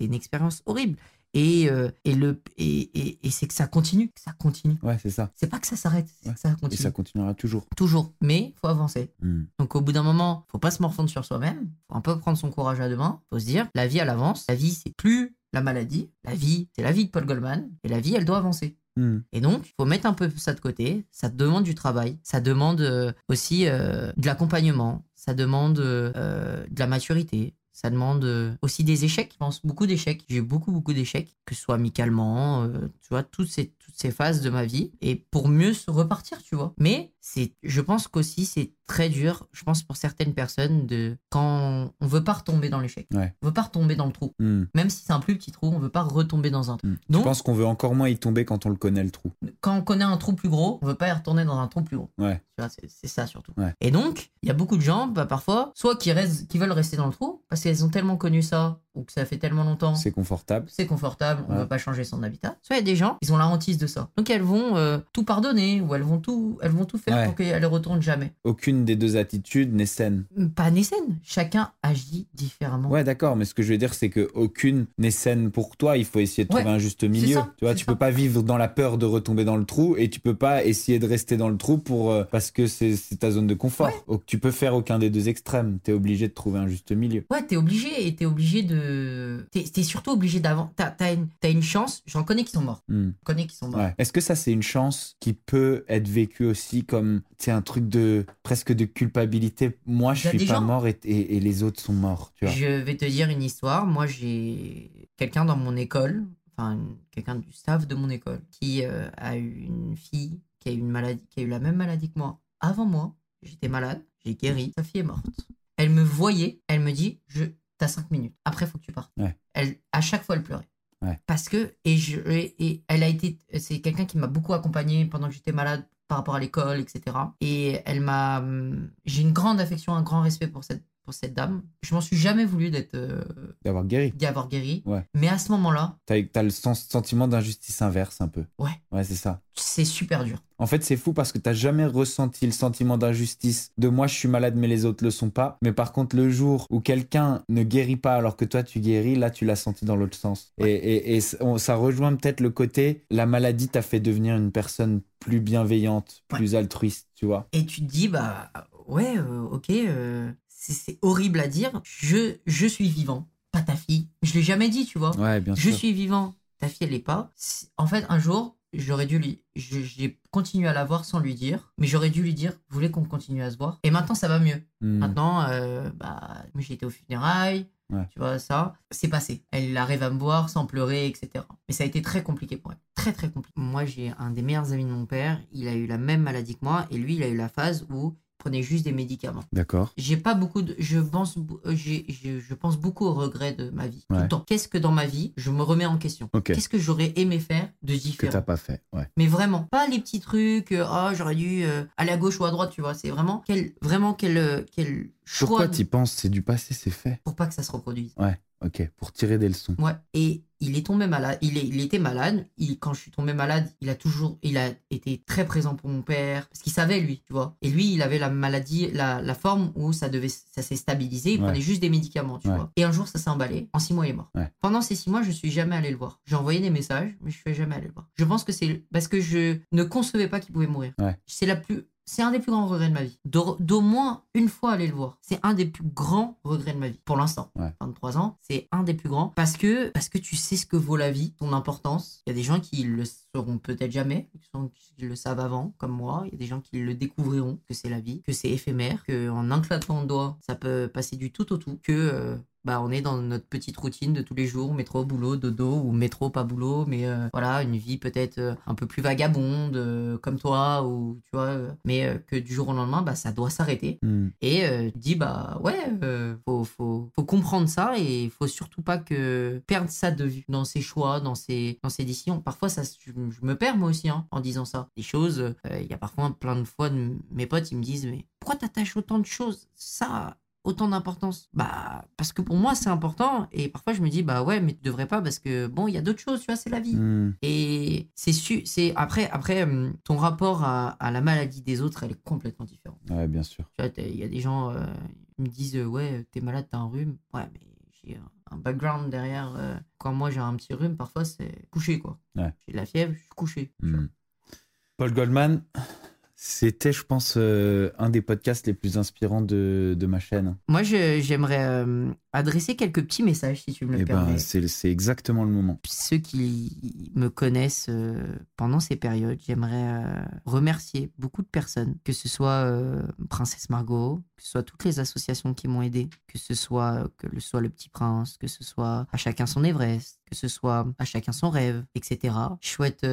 une expérience horrible. Et, euh, et, le, et, et, et c'est que ça continue. Que ça continue. Ouais, c'est ça. C'est pas que ça s'arrête, c'est Ouais. que ça Et continue. ça continuera toujours. Toujours. Mais faut avancer. Hmm. Donc au bout d'un moment, faut pas se morfondre sur soi-même, faut un peu prendre son courage à deux mains, faut se dire, la vie elle avance, la vie c'est plus la maladie, la vie c'est la vie de Paul Goldman, et la vie elle doit avancer. Hmm. Et donc, il faut mettre un peu ça de côté, ça demande du travail, ça demande euh, aussi euh, de l'accompagnement, ça demande euh, de la maturité, ça demande euh, aussi des échecs, je pense, beaucoup d'échecs. J'ai beaucoup, beaucoup d'échecs, que ce soit amicalement, euh, tu vois, toutes ces, toutes ces phases de ma vie, et pour mieux se repartir, tu vois. Mais c'est, je pense qu'aussi c'est très dur, je pense pour certaines personnes, de quand on veut pas retomber dans l'échec, Ouais. on veut pas retomber dans le trou. Hmm. Même si c'est un plus petit trou, on veut pas retomber dans un trou. Hmm. Donc, Je pense qu'on veut encore moins y tomber quand on le connaît, le trou? quand on connaît un trou plus gros, on veut pas y retourner dans un trou plus gros. Ouais. Tu vois, c'est c'est ça surtout. Ouais. Et donc, il y a beaucoup de gens, bah, parfois, soit qui, restent, qui veulent rester dans le trou, parce qu'elles ont tellement connu ça, ou que ça fait tellement longtemps, C'est confortable. c'est confortable, on Ouais. va pas changer son habitat. Soit il y a des gens, ils ont la hantise de ça. Donc elles vont euh, tout pardonner ou elles vont tout, elles vont tout faire Ouais. pour qu'elle ne retourne jamais. Aucune des deux attitudes n'est saine. Pas naissane, chacun agit différemment. Ouais, d'accord, mais ce que je veux dire, c'est que aucune n'est saine pour toi. Il faut essayer de Ouais, trouver un juste milieu. ça, tu vois, tu ça. peux pas vivre dans la peur de retomber dans le trou et tu peux pas essayer de rester dans le trou pour euh, parce que c'est ta zone de confort. Tu peux faire aucun des deux extrêmes. T'es obligé de trouver un juste milieu. Ouais, t'es obligé et t'es obligé de. T'es t'es surtout obligé d'avant. T'as une, chance, j'en connais qui sont morts. Hmm. Connais qui sont morts. Ouais. Est-ce que ça, c'est une chance qui peut être vécue aussi comme, un truc de presque de culpabilité? Moi, je a suis pas gens- mort et, et- et les autres sont morts, tu vois. Je vais te dire une histoire. Moi, j'ai quelqu'un dans mon école, enfin, quelqu'un du staff de mon école, qui euh, a eu une fille qui a eu une maladie, qui a eu la même maladie que moi. Avant moi, j'étais malade, j'ai guéri, sa fille est morte. Elle me voyait, elle me dit, je, t'as cinq minutes. Après, faut que tu partes. Ouais. Elle, à chaque fois, elle pleurait. Ouais. Parce que, et, je, et, et elle a été, c'est quelqu'un qui m'a beaucoup accompagné pendant que j'étais malade par rapport à l'école, etc. Et elle m'a, hum, j'ai une grande affection, un grand respect pour cette, pour cette dame. Je m'en suis jamais voulu d'être, euh, D'avoir guéri. d'y avoir guéri. Ouais. Mais à ce moment-là, T'as as le sens- sentiment d'injustice inverse un peu. Ouais. Ouais, c'est ça. c'est super dur. En fait, c'est fou parce que t'as jamais ressenti le sentiment d'injustice de moi je suis malade mais les autres le sont pas. Mais par contre, le jour où quelqu'un ne guérit pas alors que toi tu guéris, là tu l'as senti dans l'autre sens. Et, ça rejoint peut-être le côté la maladie t'a fait devenir une personne plus bienveillante, Ouais. plus altruiste, tu vois. Et tu te dis, bah ouais, euh, ok, euh, c'est- horrible à dire. Je, je suis vivant, pas ta fille. Je l'ai jamais dit, tu vois. Ouais, bien je sûr. suis vivant, ta fille, elle l'est pas. En fait, un jour, j'aurais dû lui. J'ai continué à la voir sans lui dire, mais j'aurais dû lui dire, vous voulez qu'on continue à se voir? Et maintenant, ça va mieux. Hmm. Maintenant, euh, bah, j'ai été aux funérailles. Ouais. Tu vois, ça, c'est passé. Elle arrive à me voir sans pleurer, etc. Mais ça a été très compliqué pour elle. Très, très compliqué. Moi, j'ai un des meilleurs amis de mon père. Il a eu la même maladie que moi. Et lui, il a eu la phase où il prenait juste des médicaments. D'accord. J'ai pas beaucoup de. Je pense, euh, j'ai- je, je pense beaucoup aux regrets de ma vie. Tout le temps. Qu'est-ce que dans ma vie, je me remets en question? Qu'est-ce que j'aurais aimé faire de Que différent? t'as pas fait. Ouais. mais vraiment, pas les petits trucs, euh, ah, j'aurais dû euh, aller à gauche ou à droite, tu vois. C'est vraiment quel, vraiment quel, quel choix Pourquoi de- t'y penses? C'est du passé, c'est fait. pour pas que ça se reproduise. Ouais. Ok. Pour tirer des leçons. Ouais. Et il est tombé malade. Il, est, il était malade. Il, quand je suis tombé malade, il a toujours, il a été très présent pour mon père parce qu'il savait lui, tu vois. Et lui, il avait la maladie, la, la forme où ça devait, ça s'est stabilisé. Il Ouais. prenait juste des médicaments, tu Ouais. vois. Et un jour, ça s'est emballé. En six mois, il est mort. Ouais. Pendant ces six mois, je suis jamais allé le voir. J'ai envoyé des messages, mais je suis jamais allé le voir. Je pense que c'est parce que je ne concevais pas qu'il pouvait mourir. C'est la plus, c'est un des plus grands regrets de ma vie. D'au moins une fois aller le voir. C'est un des plus grands regrets de ma vie. Pour l'instant. Ouais. 23 ans, c'est un des plus grands parce que parce que tu sais ce que vaut la vie, son importance. Il y a des gens qui le sauront peut-être jamais, qui sont- qui le savent avant, comme moi. Il y a des gens qui le découvriront que c'est la vie, que c'est éphémère, que en un claquement de doigts, ça peut passer du tout au tout, que euh, bah on est dans notre petite routine de tous les jours, métro, boulot, dodo ou métro, pas boulot, mais euh, voilà une vie peut-être euh, un peu plus vagabonde euh, comme toi ou tu vois, mais que du jour au lendemain, bah ça doit s'arrêter. Hmm. Et tu dis, bah ouais, faut, faut, faut comprendre ça et il faut surtout pas que perdre ça de vue dans ses choix, dans ses, dans ses décisions. Parfois, ça, je, je me perds moi aussi hein, en disant ça. Des choses, euh, il y a parfois plein de fois de mes potes, ils me disent, mais pourquoi t'attaches autant de choses? Ça autant d'importance Bah, parce que pour moi, c'est important. Et parfois, je me dis, bah ouais, mais tu devrais pas parce que bon, il y a d'autres choses, tu vois, c'est la vie. Hmm. Et c'est su, c'est après, après, hum, ton rapport à, à la maladie des autres, elle est complètement différente. Ouais, bien sûr. Tu vois, t'as- il y a des gens euh, ils me disent ouais t'es malade t'as un rhume ouais mais j'ai un- un background derrière euh, quand moi j'ai un petit rhume parfois c'est couché quoi Ouais. j'ai de la fièvre je suis couché tu vois. Hmm. Paul Goldman, c'était, je pense, euh, un des podcasts les plus inspirants de, de ma chaîne. moi je- j'aimerais euh, adresser quelques petits messages si tu me le Et permets ben, c'est exactement le moment. ceux qui me connaissent euh, pendant ces périodes, j'aimerais euh, remercier beaucoup de personnes, que ce soit euh, Princesse Margot, que ce soit toutes les associations qui m'ont aidé, que ce soit que ce soit le Petit Prince, que ce soit à chacun son Everest, que ce soit à chacun son rêve, etc. Je souhaite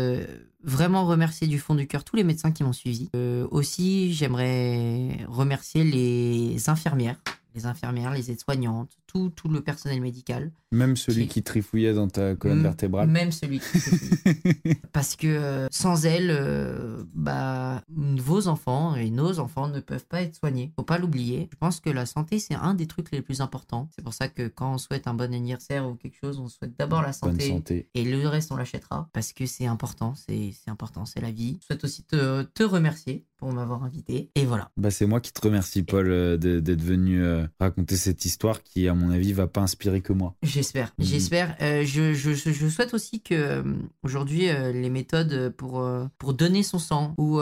vraiment remercier du fond du cœur tous les médecins qui m'ont suivi. Aussi, j'aimerais remercier les infirmières les infirmières, les aides-soignantes, tout, tout le personnel médical. Même celui Qui- qui trifouillait dans ta colonne M- vertébrale. Même celui qui [LAUGHS] Parce que euh, sans elle, euh, bah, vos enfants et nos enfants ne peuvent pas être soignés. Faut pas l'oublier. Je pense que la santé, c'est un des trucs les plus importants. C'est pour ça que quand on souhaite un bon anniversaire ou quelque chose, on souhaite d'abord la santé. santé. Et le reste, on l'achètera parce que c'est important, c'est important, c'est la vie. Je souhaite aussi te, te remercier pour m'avoir invité. Et voilà. Bah, c'est moi qui te remercie, Paul, euh, d'être venu raconter cette histoire qui, à mon avis, va pas inspirer que moi. J'espère, Mhm. j'espère. Euh, je, je, je- souhaite aussi que euh, aujourd'hui euh, les méthodes pour, euh, pour donner son sang ou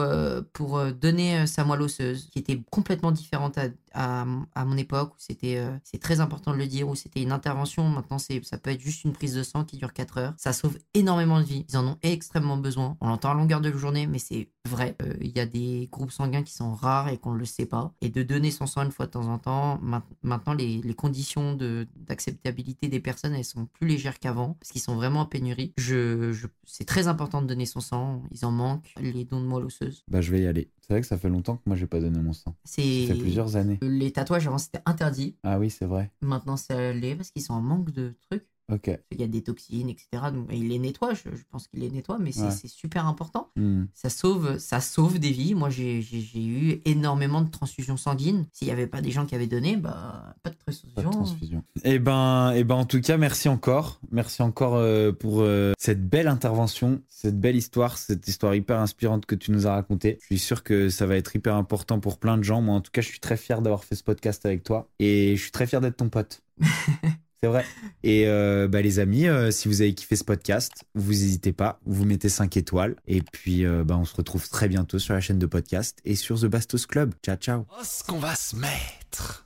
pour donner sa moelle osseuse, qui étaient complètement différentes à, à, à mon époque, où c'était euh, c'est très important de le dire, où c'était une intervention. Maintenant, c'est ça peut être juste une prise de sang qui dure 4 heures. Ça sauve énormément de vies. Ils en ont extrêmement besoin. On l'entend à longueur de journée, mais c'est vrai. Euh, Il y a des groupes sanguins qui sont rares et qu'on ne le sait pas. Et de donner son sang une fois de temps en temps, main- maintenant les, les conditions de- d'acceptabilité des personnes, elles sont plus légères qu'avant, parce qu'ils sont vraiment en pénurie. Je, je- c'est très important de donner son sang, ils en manquent, les dons de moelle osseuse. Bah, je vais y aller. C'est vrai que ça fait longtemps que moi, j'ai pas donné mon sang. C'est... Ça fait plusieurs années. Les tatouages avant c'était interdit, Ah oui, c'est vrai. maintenant ça l'est parce qu'ils sont en manque de trucs. Ok. Il y a des toxines, etc. Donc, il les nettoie, je, je pense qu'il les nettoie, mais c'est, Ouais. super important. Hmm. Ça sauve, ça sauve des vies. Moi, j'ai, eu énormément de transfusions sanguines. S'il n'y avait pas des gens qui avaient donné, bah, pas de transfusion. Pas de transfusion. Et ben, et ben, en tout cas, merci encore. Merci encore euh, pour euh, cette belle intervention, cette belle histoire, cette histoire hyper inspirante que tu nous as racontée. Je suis sûr que ça va être hyper important pour plein de gens. Moi, en tout cas, je suis très fier d'avoir fait ce podcast avec toi et je suis très fier d'être ton pote. [LAUGHS] C'est vrai. Et euh, bah, les amis, euh, si vous avez kiffé ce podcast, vous n'hésitez pas, vous mettez 5 étoiles. Et puis, euh, bah, on se retrouve très bientôt sur la chaîne de podcast et sur The Bastos Club. Ciao, ciao. Oh, ce qu'on va se mettre.